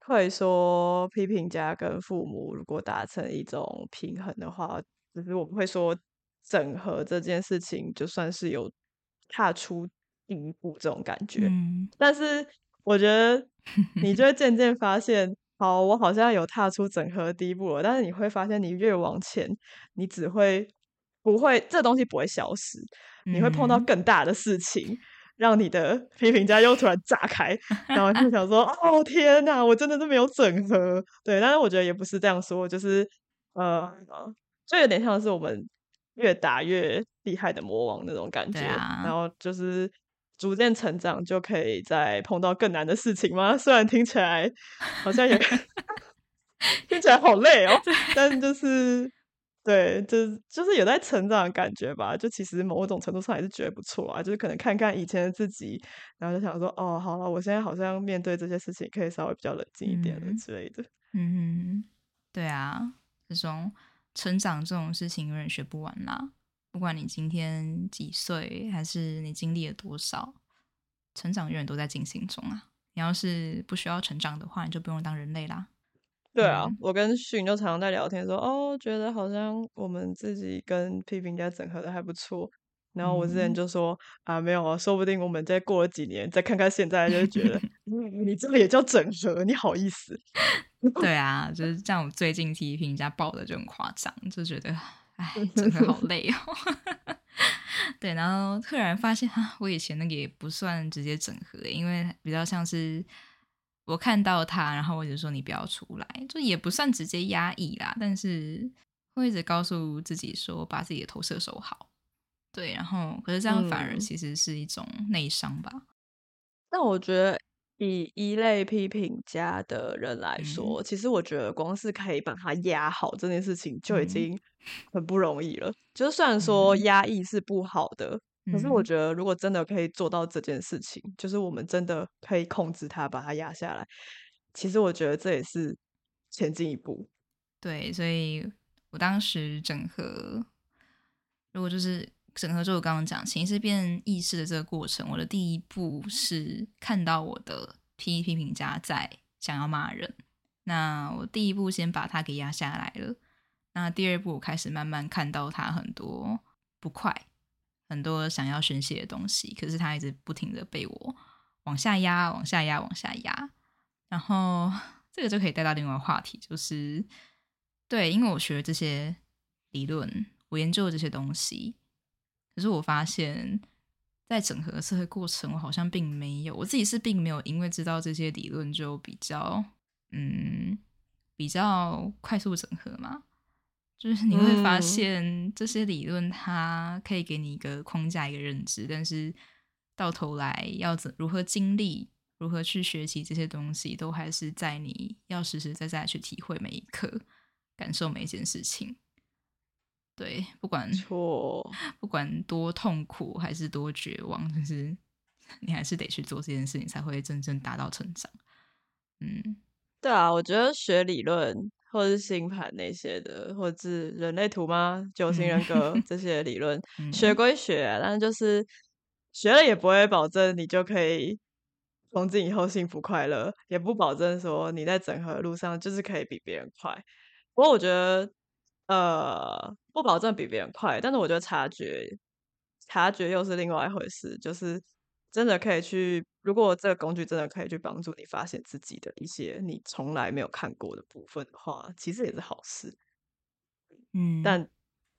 会说批评家跟父母如果达成一种平衡的话，就是我们会说整合这件事情就算是有踏出第一步这种感觉。嗯但是我觉得你就会 渐渐发现，好，我好像有踏出整合的第一步了，但是你会发现你越往前，你只会不会这东西不会消失，你会碰到嗯更大的事情。让你的批评家又突然炸开，然后就想说：“哦天哪，我真的是没有整合。”对，但是我觉得也不是这样说，就是呃，就有点像是我们越打越厉害的魔王那种感觉，然后就是逐渐成长，就可以再碰到更难的事情吗？虽然听起来好像也 听起来好累哦，但就是。对，就是就是有在成长的感觉吧。就其实某种程度上还是觉得不错啊。就是可能看看以前的自己，然后就想说，哦，好了，我现在好像面对这些事情可以稍微比较冷静一点了之类的。嗯，对啊，这种成长这种事情永远学不完啦。不管你今天几岁，还是你经历了多少，成长永远都在进行中啊。你要是不需要成长的话，你就不用当人类啦。对啊，我跟迅就常常在聊天，说哦，觉得好像我们自己跟批评家整合的还不错。然后我之前就说啊，没有啊，说不定我们再过了几年，再看看现在，就觉得 你这个也叫整合？你好意思？对啊，就是像我最近批评家爆的就很夸张，就觉得哎，整合好 累哦。对，然后突然发现啊，我以前那个也不算直接整合，因为比较像是。我看到他，然后我就说你不要出来，就也不算直接压抑啦，但是会一直告诉自己说把自己的投射守好。对，然后可是这样反而其实是一种内伤吧。但我觉得以一类批评家的人来说，其实我觉得光是可以把它压好这件事情就已经很不容易了。就算说压抑是不好的。可是我觉得，如果真的可以做到这件事情，就是我们真的可以控制它，把它压下来。其实我觉得这也是前进一步。对，所以我当时整合，如果就是整合，就我刚刚讲，情绪变意识的这个过程，我的第一步是看到我的批批评家在想要骂人，那我第一步先把他给压下来了。那第二步，我开始慢慢看到他很多不快。很多想要宣泄的东西，可是他一直不停的被我往下压、往下压、往下压。然后这个就可以带到另外话题，就是对，因为我学这些理论，我研究这些东西，可是我发现，在整合社会过程，我好像并没有，我自己是并没有因为知道这些理论就比较嗯比较快速整合嘛。就是你会发现这些理论，它可以给你一个框架、一个认知，但是到头来要怎如何经历、如何去学习这些东西，都还是在你要实实在在去体会每一刻、感受每一件事情。对，不管错，不管多痛苦还是多绝望，就是你还是得去做这件事情，才会真正达到成长。嗯，对啊，我觉得学理论。或者是星盘那些的，或者是人类图吗？九型人格这些理论，学归学，但是就是学了也不会保证你就可以从今以后幸福快乐，也不保证说你在整合路上就是可以比别人快。不过我觉得，呃，不保证比别人快，但是我觉得察觉，察觉又是另外一回事，就是。真的可以去，如果这个工具真的可以去帮助你发现自己的一些你从来没有看过的部分的话，其实也是好事。嗯，但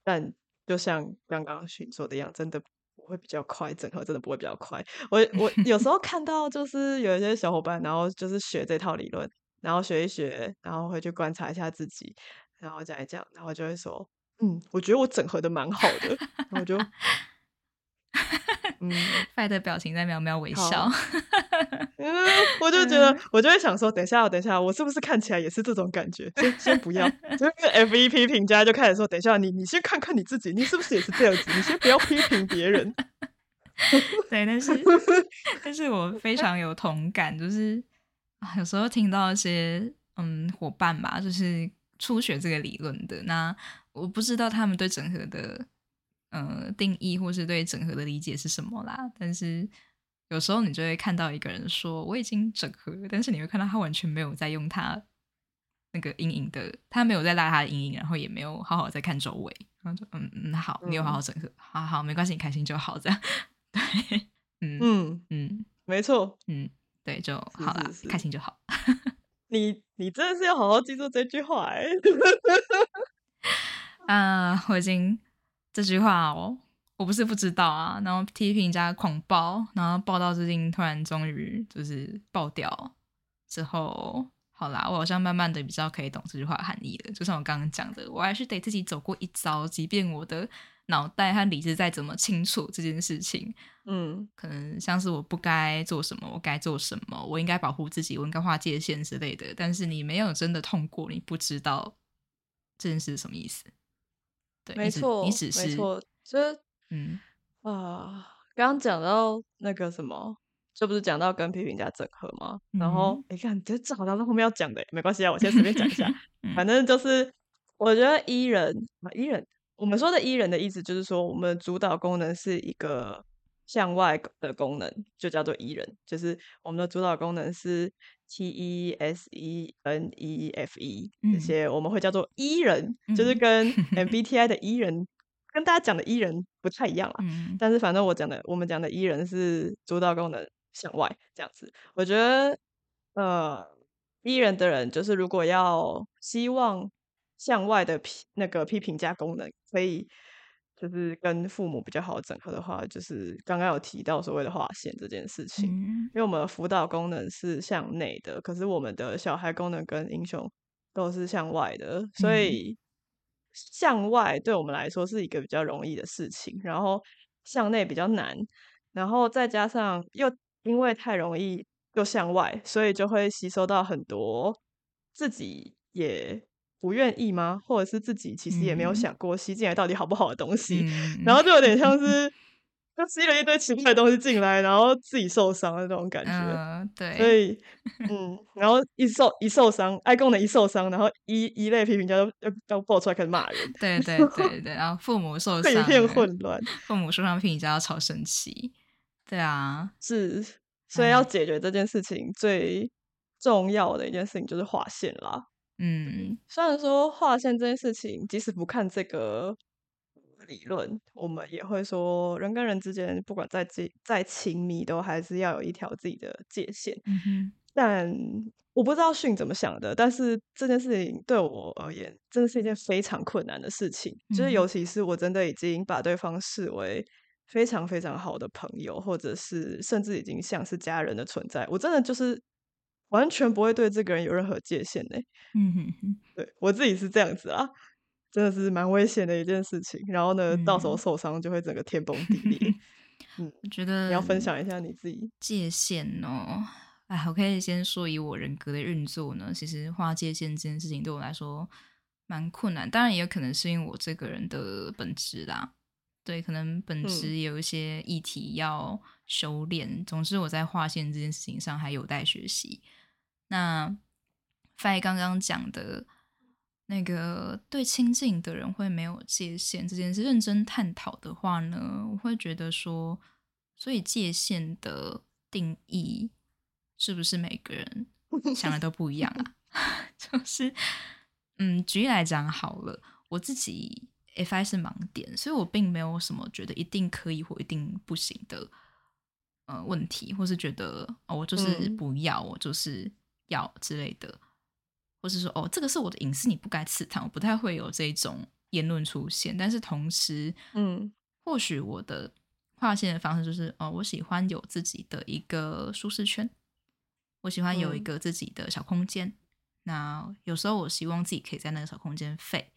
但就像刚刚许说的一样，真的不会比较快，整合真的不会比较快。我我 有时候看到就是有一些小伙伴，然后就是学这套理论，然后学一学，然后回去观察一下自己，然后讲一讲，然后就会说，嗯，我觉得我整合的蛮好的，然后我就。嗯，f 的表情在喵喵微笑。嗯，我就觉得，我就会想说，等一下，等一下，我是不是看起来也是这种感觉？先先不要，就是 F E P 评价就开始说，等一下，你你先看看你自己，你是不是也是这样子？你先不要批评别人。对，但是但是我非常有同感，就是啊，有时候听到一些嗯伙伴吧，就是初学这个理论的，那我不知道他们对整合的。呃，定义或是对整合的理解是什么啦？但是有时候你就会看到一个人说我已经整合，但是你会看到他完全没有在用他那个阴影的，他没有在拉他的阴影，然后也没有好好在看周围，然后就嗯嗯好，你有好好整合，好好没关系，你开心就好，这样。对，嗯嗯嗯，没错，嗯对就好了，开心就好。你你真的是要好好记住这句话哎，啊，我已经。这句话哦，我不是不知道啊，然后批评加狂暴，然后暴到最近突然终于就是爆掉之后，好啦，我好像慢慢的比较可以懂这句话含义了。就像我刚刚讲的，我还是得自己走过一遭，即便我的脑袋和理智再怎么清楚这件事情，嗯，可能像是我不该做什么，我该做什么，我应该保护自己，我应该划界限之类的。但是你没有真的痛过，你不知道这件事是什么意思。对，没错，你只是没错，就是嗯啊，刚刚讲到那个什么，这不是讲到跟批评家整合吗？然后嗯你看，这这好像是后面要讲的，没关系啊，我先随便讲一下。嗯反正就是，我觉得伊人啊，E 人，我们说的伊人的意思就是说，我们主导功能是一个向外的功能，就叫做 E 人，就是我们的主导功能是 T E S E N E F E 这嗯些，我们会叫做 E 人，就是嗯跟 MBTI 的 E 人跟大家讲的 E 人不太一样啦。嗯但是反正我讲的，我们讲的 E 人是主导功能向外这样子。我觉得，呃，E 人的人就是如果要希望向外的批那个批评加功能可以，就是跟父母比较好整合的话，就是刚刚有提到所谓的划线这件事情。嗯因为我们的辅导功能是向内的，可是我们的小孩功能跟英雄都是向外的，所嗯以向外对我们来说是一个比较容易的事情，然后向内比较难，然后再加上又因为太容易又向外，所以就会吸收到很多自己也不愿意吗？或者是自己其实也没有嗯想过吸进来到底好不好的东西，嗯然后就有点像是就吸了一堆奇怪的东西进来，然后自己受伤的那种感觉。嗯，所，以，嗯，然后一受一受伤，爱功能一受伤，然后一一类批评家都要要爆出来开始骂人，对 对对对，然后父母受伤，一片混乱。父母受伤，批评家要超生气，对啊，是，所以要解决这件事情最重要的一件事情就是划线啦。嗯虽然说划线这件事情，即使不看这个理论，我们也会说人跟人之间，不管再亲再亲密，都还是要有一条自己的界限。嗯哼，但我不知道训怎么想的，但是这件事情对我而言，真的是一件非常困难的事情。就是嗯尤其是我真的已经把对方视为非常非常好的朋友，或者是甚至已经像是家人的存在，我真的就是完全不会对这个人有任何界限的。嗯哼哼，对我自己是这样子啊，真的是蛮危险的一件事情。然后呢，到时候嗯受伤就会整个天崩地裂。嗯，我觉得你要分享一下你自己。界限哦。哎，我可以先说，以我人格的运作呢，其实划界限这件事情对我来说蛮困难。当然，也有可能是因为我这个人的本质啦，对，可能本嗯质有一些议题要修炼。总之，我在划线这件事情上还有待学习。那 Fay 刚刚讲的那个对亲近的人会没有界限这件事，认真探讨的话呢，我会觉得说，所以界限的定义是不是每个人想的都不一样啊？就是，嗯，举例来讲好了，我自己 FI 是盲点，所以我并没有什么觉得一定可以或一定不行的呃问题，或是觉得哦，我就是嗯不要，我就是要之类的，或是说哦，这个是我的隐私，你不该刺探，我不太会有这种言论出现。但是同时，嗯或许我的划线的方式就是哦，我喜欢有自己的一个舒适圈，我喜欢有一嗯个自己的小空间。那有时候我希望自己可以在那个小空间废，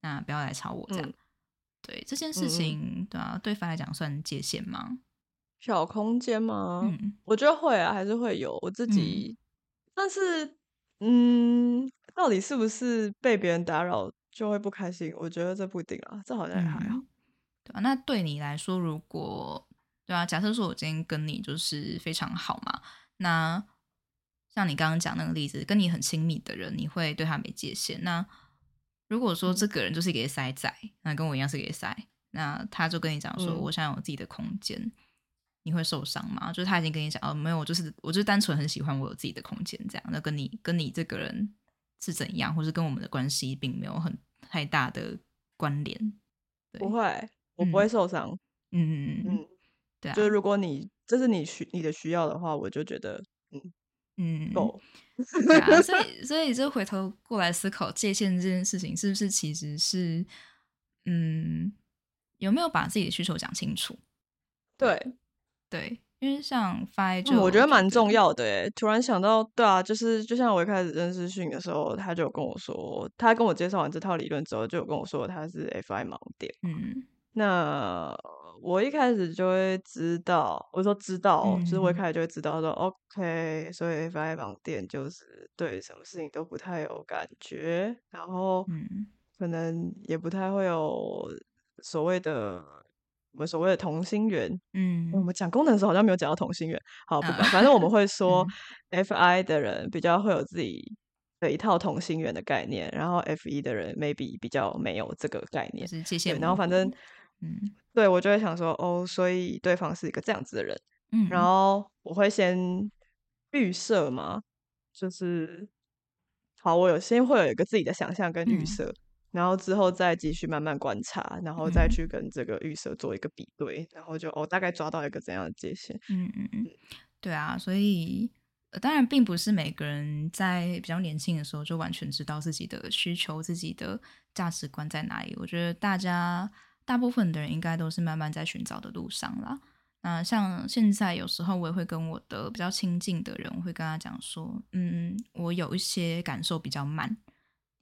那不要来吵我这样。嗯对这件事情，对啊，对方来讲算界限吗？小空间吗？嗯我觉得会啊，还是会有我自己，但是，嗯，到底是不是被别人打扰就会不开心？我觉得这不一定啊，这好像也还好。嗯，对啊。那对你来说，如果对啊，假设说我今天跟你就是非常好嘛，那像你刚刚讲那个例子，跟你很亲密的人，你会对他没界限。那如果说嗯这个人就是一个塞仔，那跟我一样是一个塞，那他就跟你讲说，嗯我想有自己的空间，你会受伤吗？就是他已经跟你讲，哦，没有，我就是我就是单纯很喜欢我有自己的空间，这样。那跟你跟你这个人是怎样，或是跟我们的关系并没有很太大的关联。对不会，我嗯不会受伤。嗯嗯嗯，嗯，对啊，就是如果你这是你需你的需要的话，我就觉得嗯，够。对啊，所以所以就回头过来思考界限这件事情，是不是其实是嗯有没有把自己的需求讲清楚？对对，因为像 Fi 就、嗯我觉得蛮重。要的诶。突然想到，对啊，就是就像我一开始认识训的时候，他就跟我说，他跟我介绍完这套理论之后，就有跟我说他是 FI 盲点。嗯那我一开始就会知道，我说知道哦，就是我一嗯开始就会知道说，OK，所以 FI 盲点就是对什么事情都不太有感觉，然后嗯可能也不太会有所谓的我们所谓的同心圆。嗯我嗯们讲功能的时候好像没有讲到同心圆，好不啊管，反正我们会说嗯 FI 的人比较会有自己的一套同心圆的概念，然后 F 一的人 maybe 比较没有这个概念。是界限对，模糊。然后反正嗯对我就会想说，哦，所以对方是一个这样子的人，嗯，然后我会先预设嘛，就是好，我有先会有一个自己的想象跟预嗯设，然后之后再继续慢慢观察，然后再嗯去跟这个预设做一个比对，然后就哦大概抓到一个怎样的界限。嗯嗯嗯，对啊，所以、呃、当然并不是每个人在比较年轻的时候就完全知道自己的需求、自己的价值观在哪里。我觉得大家大部分的人应该都是慢慢在寻找的路上啦。那像现在有时候我也会跟我的比较亲近的人，我会跟他讲说，嗯，我有一些感受比较慢，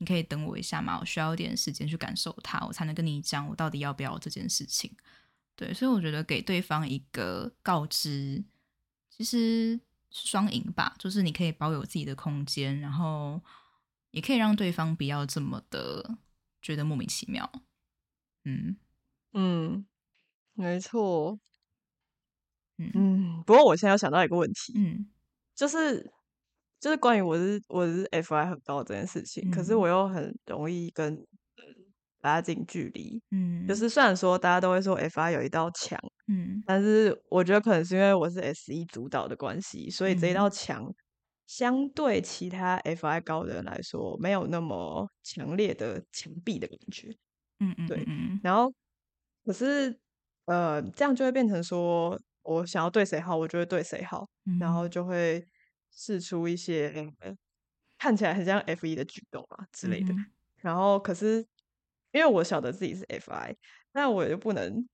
你可以等我一下吗，我需要一点时间去感受它，我才能跟你讲我到底要不要这件事情。对，所以我觉得给对方一个告知，其实是双赢吧，就是你可以保有自己的空间，然后也可以让对方不要这么的觉得莫名其妙。嗯嗯，没错。嗯嗯，不过我现在要想到一个问题，嗯就是就是关于我是我是 FI 很高这件事情，可是嗯。我又很容易跟嗯拉近距离。嗯，就是虽然说大家都会说 FI 有一道墙，嗯。但是我觉得可能是因为我是 SE 主导的关系，所以这一道嗯。墙相对其他 FI 高的人来说，没有那么强烈的墙壁的感觉。嗯嗯对然后可是呃，这样就会变成说，我想要对谁好，我就会对谁好，然后嗯。就会试出一些、呃看起来很像 F 一的举动啊之类的。嗯然后可是因为我晓得自己是 FI，那我就不能。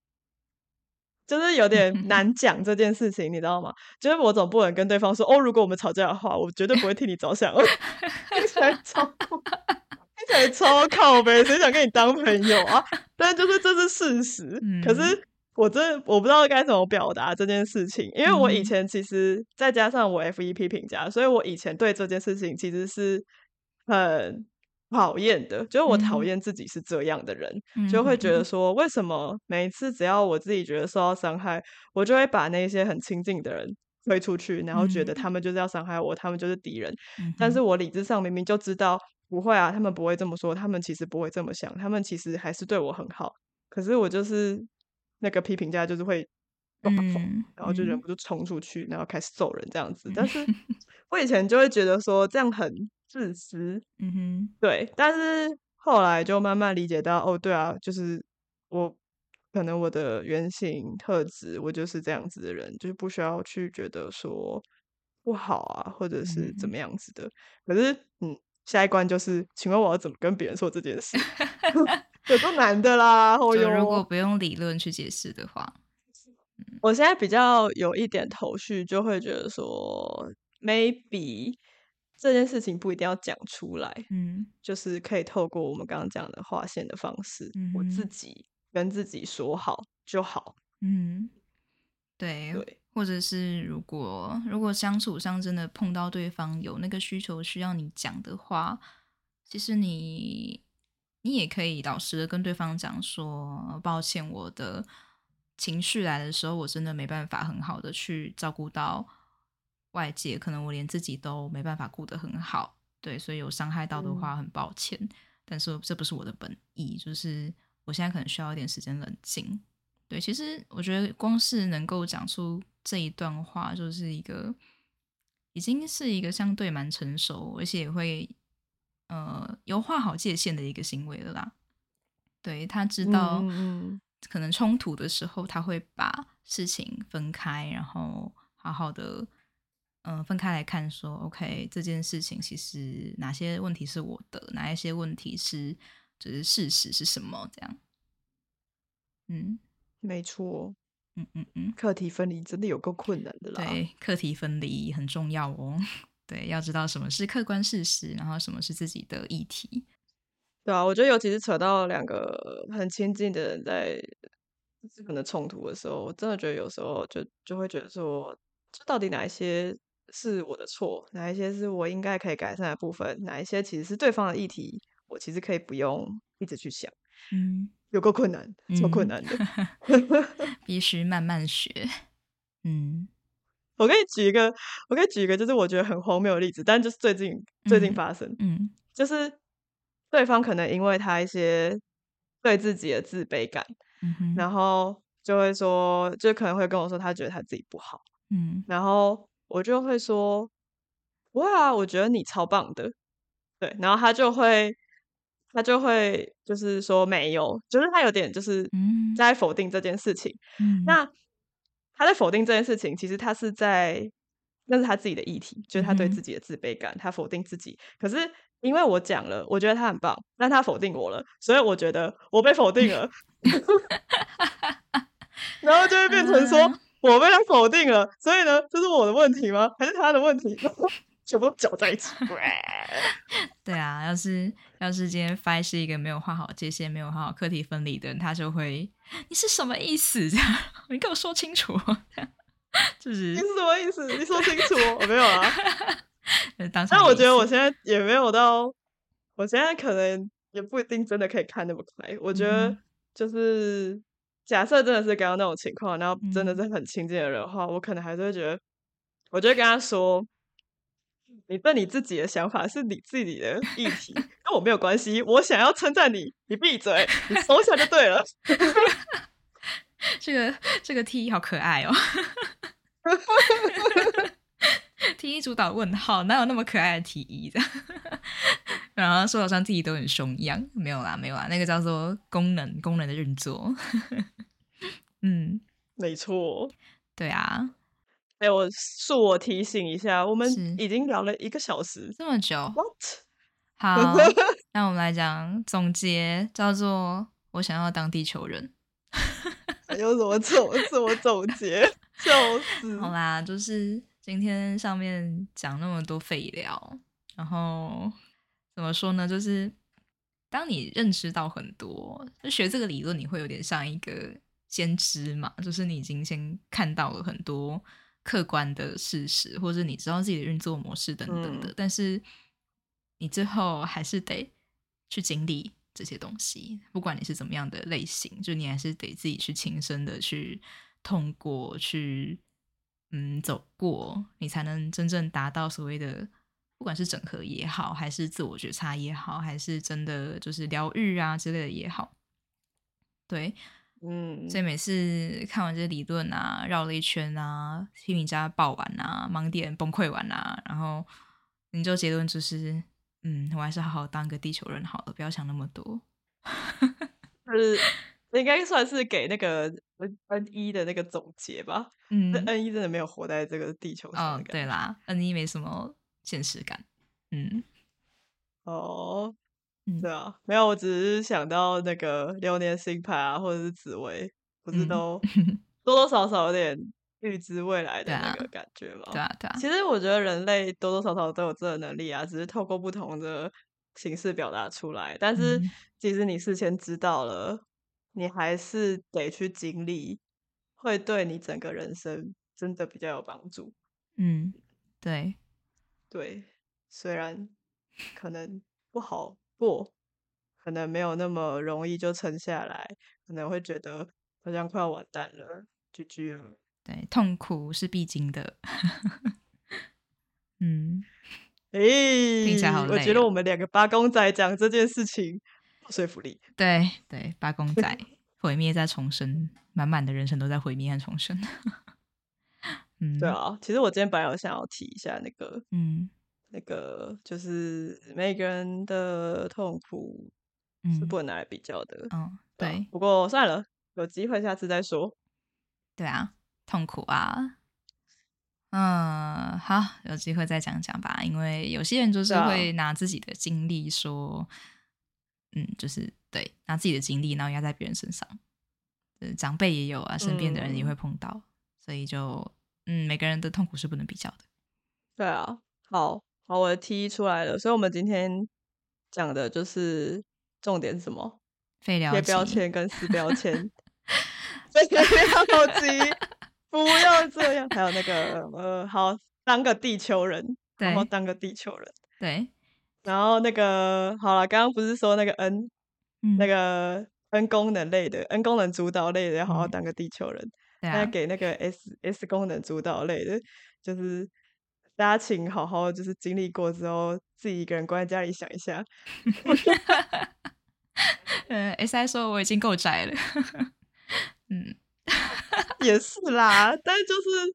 就是有点难 讲这件事情，你知道吗？就是我总不能跟对方说，哦，如果我们吵架的话，我绝对不会替你着想。听起来超，听起来超靠呗，谁想跟你当朋友啊？但就是这是事实。可嗯是我真的我不知道该怎么表达这件事情，因为我以嗯。前其实再加上我 FEP 评价，所以我以前对这件事情其实是很讨厌的，就是我讨嗯。厌自己是这样的人，嗯就会觉得嗯。说，为什么每一次只要我自己觉得受到伤害，我就会把那些很亲近的人推出去，然后觉得嗯。他们就是要伤害我，他们就是敌人。嗯但是我理智上明明就知道不会啊，他们不会这么说，他们其实不会这么想，他们其实还是对我很好。可是我就是那个批评家，就是会然后就忍嗯不住冲出去，然后开始揍人这样子。但是嗯 我以前就会觉得说这样很自私，嗯哼对，但是后来就慢慢理解到，哦，对啊，就是我可能我的原型特质，我就是这样子的人，就是不需要去觉得说不好啊，或者是怎嗯么样子的。可是，嗯，下一关就是，请问我要怎么跟别人说这件事？有多难的啦！哦就如果，不用理论去解释的话，我现在比较有一点头绪，就会觉得说，maybe 这件事情不一定要讲出来，嗯就是可以透过我们刚刚讲的划线的方式，嗯我自己跟自己说好就好。嗯，对，对，或者是如果如果相处上真的碰到对方有那个需求需要你讲的话，其实你你也可以老实的跟对方讲说，抱歉，我的情绪来的时候，我真的没办法很好的去照顾到外界，可能我连自己都没办法顾得很好，对，所以有伤害到的嗯话，很抱歉，但是这不是我的本意，就是我现在可能需要一点时间冷静。对，其实我觉得光是能够讲出这一段话，就是一个已经是一个相对蛮成熟，而且也会呃有画好界限的一个行为了啦。对他知道，嗯嗯可能冲突的时候，他会把事情分开，然后好好的嗯、呃分开来看说，OK 这件事情其实哪些问题是我的，哪一些问题是就是事实是什么这样。嗯没错，嗯嗯嗯，课题分离真的有够困难的啦。对，课题分离很重要哦。对，要知道什么是客观事实，然后什么是自己的议题。对啊，我觉得尤其是扯到两个很亲近的人在可能冲突的时候，我真的觉得有时候就就会觉得说，这到底哪一些是我的错，哪一些是我应该可以改善的部分，哪一些其实是对方的议题，我其实可以不用一直去想。嗯，有够困难，超困嗯难的。必须慢慢学。嗯我可以举一个，我可以举一个，就是我觉得很荒谬的例子，但就是最近最近嗯发生，嗯。就是对方可能因为他一些对自己的自卑感，嗯哼然后就会说，就可能会跟我说他觉得他自己不好，嗯。然后我就会说，不会啊，我觉得你超棒的，对，然后他就会他就会就是说没有，就是他有点就是嗯。在否定这件事情。嗯，那他在否定这件事情，其实他是在那是他自己的议题，就是他对自己的自卑感，他否定自己。可是因为我讲了，我觉得他很棒，但他否定我了，所以我觉得我被否定了，然后就会变成说嗯我被他否定了，所以呢，这是我的问题吗？还是他的问题？全部搅在一起。对啊，要是要是今天 Fi 是一个没有画好界限、没有画好课题分离的人，他就会你是什么意思？这样你跟我说清楚。这样就是你是什么意思？你说清楚哦。我没有啊。但我觉得我现在也没有到，我现在可能也不一定真的可以看那么快。我觉得就是假设真的是刚刚那种情况，然后真的嗯是很亲近的人的话，我可能还是会觉得，我就会跟他说，你对你自己的想法是你自己的议题，跟我没有关系。我想要称赞你，你闭嘴，你收下就对了。这个这个 T 好可爱哦。T 一主导问号，哪有那么可爱的 T 一的？然后说好像自己都很凶一样，没有啦，没有啦，那个叫做功能功能的运作。嗯，没错。对啊，哎，我恕我提醒一下，我们已经聊了一个小时。这么久，What？好，那我们来讲总结，叫做我想要当地球人。还有什么总什么总结？笑 死！好啦，就是今天上面讲那么多废料，然后怎么说呢？就是当你认识到很多，就学这个理论，你会有点像一个先知嘛，就是你已经先看到了很多客观的事实，或者你知道自己的运作模式等等的，嗯。但是你最后还是得去经历这些东西，不管你是怎么样的类型，就你还是得自己去亲身的去通过，去嗯走过，你才能真正达到所谓的，不管是整合也好，还是自我觉察也好，还是真的就是疗愈啊之类的也好，对，嗯，所以每次看完这些理论啊，绕了一圈啊，批评家爆完啊，盲点崩溃完啊，然后你就结论就是，嗯，我还是好好当个地球人好了，不要想那么多。就 是应该算是给那个 N N 一的那个总结吧。嗯这，N 一真的没有活在这个地球上。对啦，N 一没什么现实感。嗯哦，嗯对啊，没有，我只是想到那个流年星牌啊，或者是紫薇，不是嗯都 多多少少有点预知未来的那个感觉吗？对啊，对啊，其实我觉得人类多多少少都有这个能力啊，只是透过不同的形式表达出来。但是嗯即使你事先知道了，你还是得去经历，会对你整个人生真的比较有帮助。嗯，对，对，虽然可能不好过，可能没有那么容易就撑下来，可能会觉得好像快要完蛋了，GG 了。对，痛苦是必经的。嗯，诶、起来好累哦我觉得我们两个八公仔讲这件事情有说服力。对对，八公仔毁灭再重生，满满的人生都在毁灭和重生。嗯，对，啊，其实我今天本来有想要提一下那个嗯那个，就是每个人的痛苦是嗯不能拿来比较的。嗯，啊对不过算了，有机会下次再说。对啊，痛苦啊。嗯，好，有机会再讲讲吧。因为有些人就是会拿自己的经历说，嗯，就是对，拿自己的经历然后压在别人身上。呃长辈也有啊，身边的人也嗯会碰到，所以就嗯，每个人的痛苦是不能比较的。对啊，好好，我的 T 出来了，所以我们今天讲的就是重点是什么？废料贴标期签跟撕标签，废标机不要这样。还有那个呃，好，当个地球人，然后当个地球人。对，然后那个好了，刚刚不是说那个 N 嗯，那个 N 功能类的 N 功能主导类的要好好嗯当个地球人，对啊，那给那个 S S 功能主导类的，就是大家请好好就是经历过之后，自己一个人关在家里想一下。嗯，S I 说我已经够宅了，嗯，也是啦，但是就是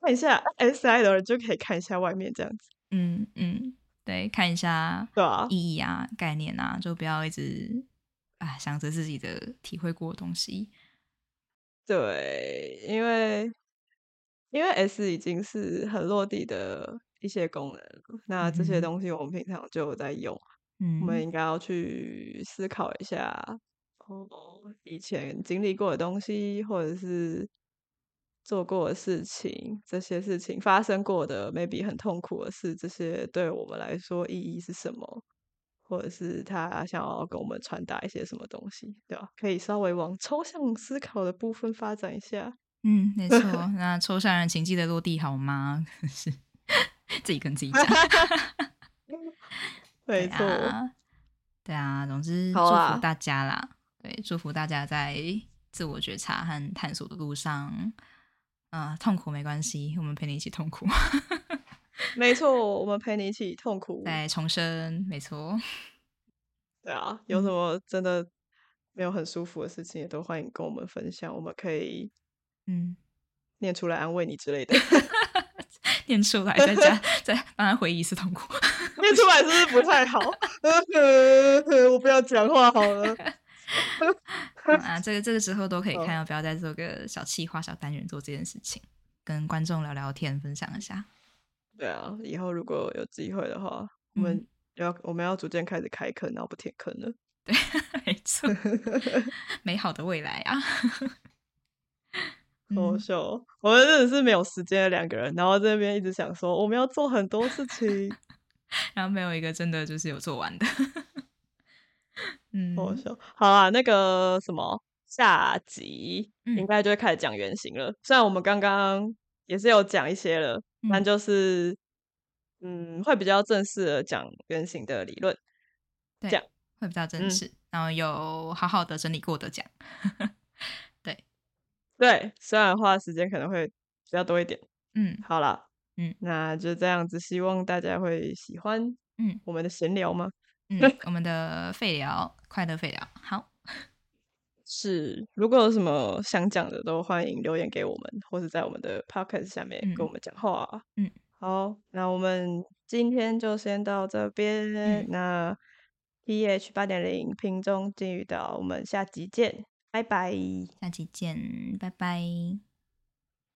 看一下 S I 的人就可以看一下外面这样子，嗯嗯，对，看一下对啊、意义啊、概念啊，就不要一直啊想着自己的体会过的东西。对，因为因为 S 已经是很落地的一些功能了，那这些东西我们平常就有在用，嗯我们嗯应该要去思考一下，哦，以前经历过的东西，或者是做过的事情，这些事情发生过的，maybe 很痛苦的事，这些对我们来说意义是什么？或者是他想要跟我们传达一些什么东西，对吧？可以稍微往抽象思考的部分发展一下。嗯，没错。那抽象人请记得落地好吗？是自己跟自己讲。对没错，啊，对啊，总之祝福大家啦。对，祝福大家在自我觉察和探索的路上，啊、痛苦没关系，我们陪你一起痛苦，没错，我们陪你一起痛苦。再重生，没错。对啊，有什嗯么真的没有很舒服的事情，也都欢迎跟我们分享，我们可以嗯，念出来安慰你之类的。念出来，再加再帮他回忆一次痛苦。念出来是不是不太好？我不要讲话好了。好啊，这个这个之后都可以看，要不要再做个小企划、小单元做这件事情，跟观众聊聊天，分享一下。对啊，以后如果有机会的话，我们嗯要我们要逐渐开始开坑，然后不填坑了。对，没错，美好的未来啊！好嗯笑哦，我们真的是没有时间的两个人，然后这边一直想说我们要做很多事情，然后没有一个真的就是有做完的。嗯，好笑。好啊，那个什么，下集应嗯该就会开始讲原型了。虽然我们刚刚也是有讲一些了，但嗯就是嗯，会比较正式的讲原型的理论。对这样，会比较正嗯式，然后有好好的整理过的讲。对，对，虽然花的时间可能会比较多一点。嗯好啦，嗯那就这样子，希望大家会喜欢嗯我们的闲聊吗？嗯，我们的废聊，快乐废聊，好，是，如果有什么想讲的，都欢迎留言给我们，或是在我们的 podcast 下面跟嗯我们讲话。嗯，好，那我们今天就先到这边。嗯那 pH 八点零瓶中金鱼岛，我们下集见，拜拜。下期见，拜拜。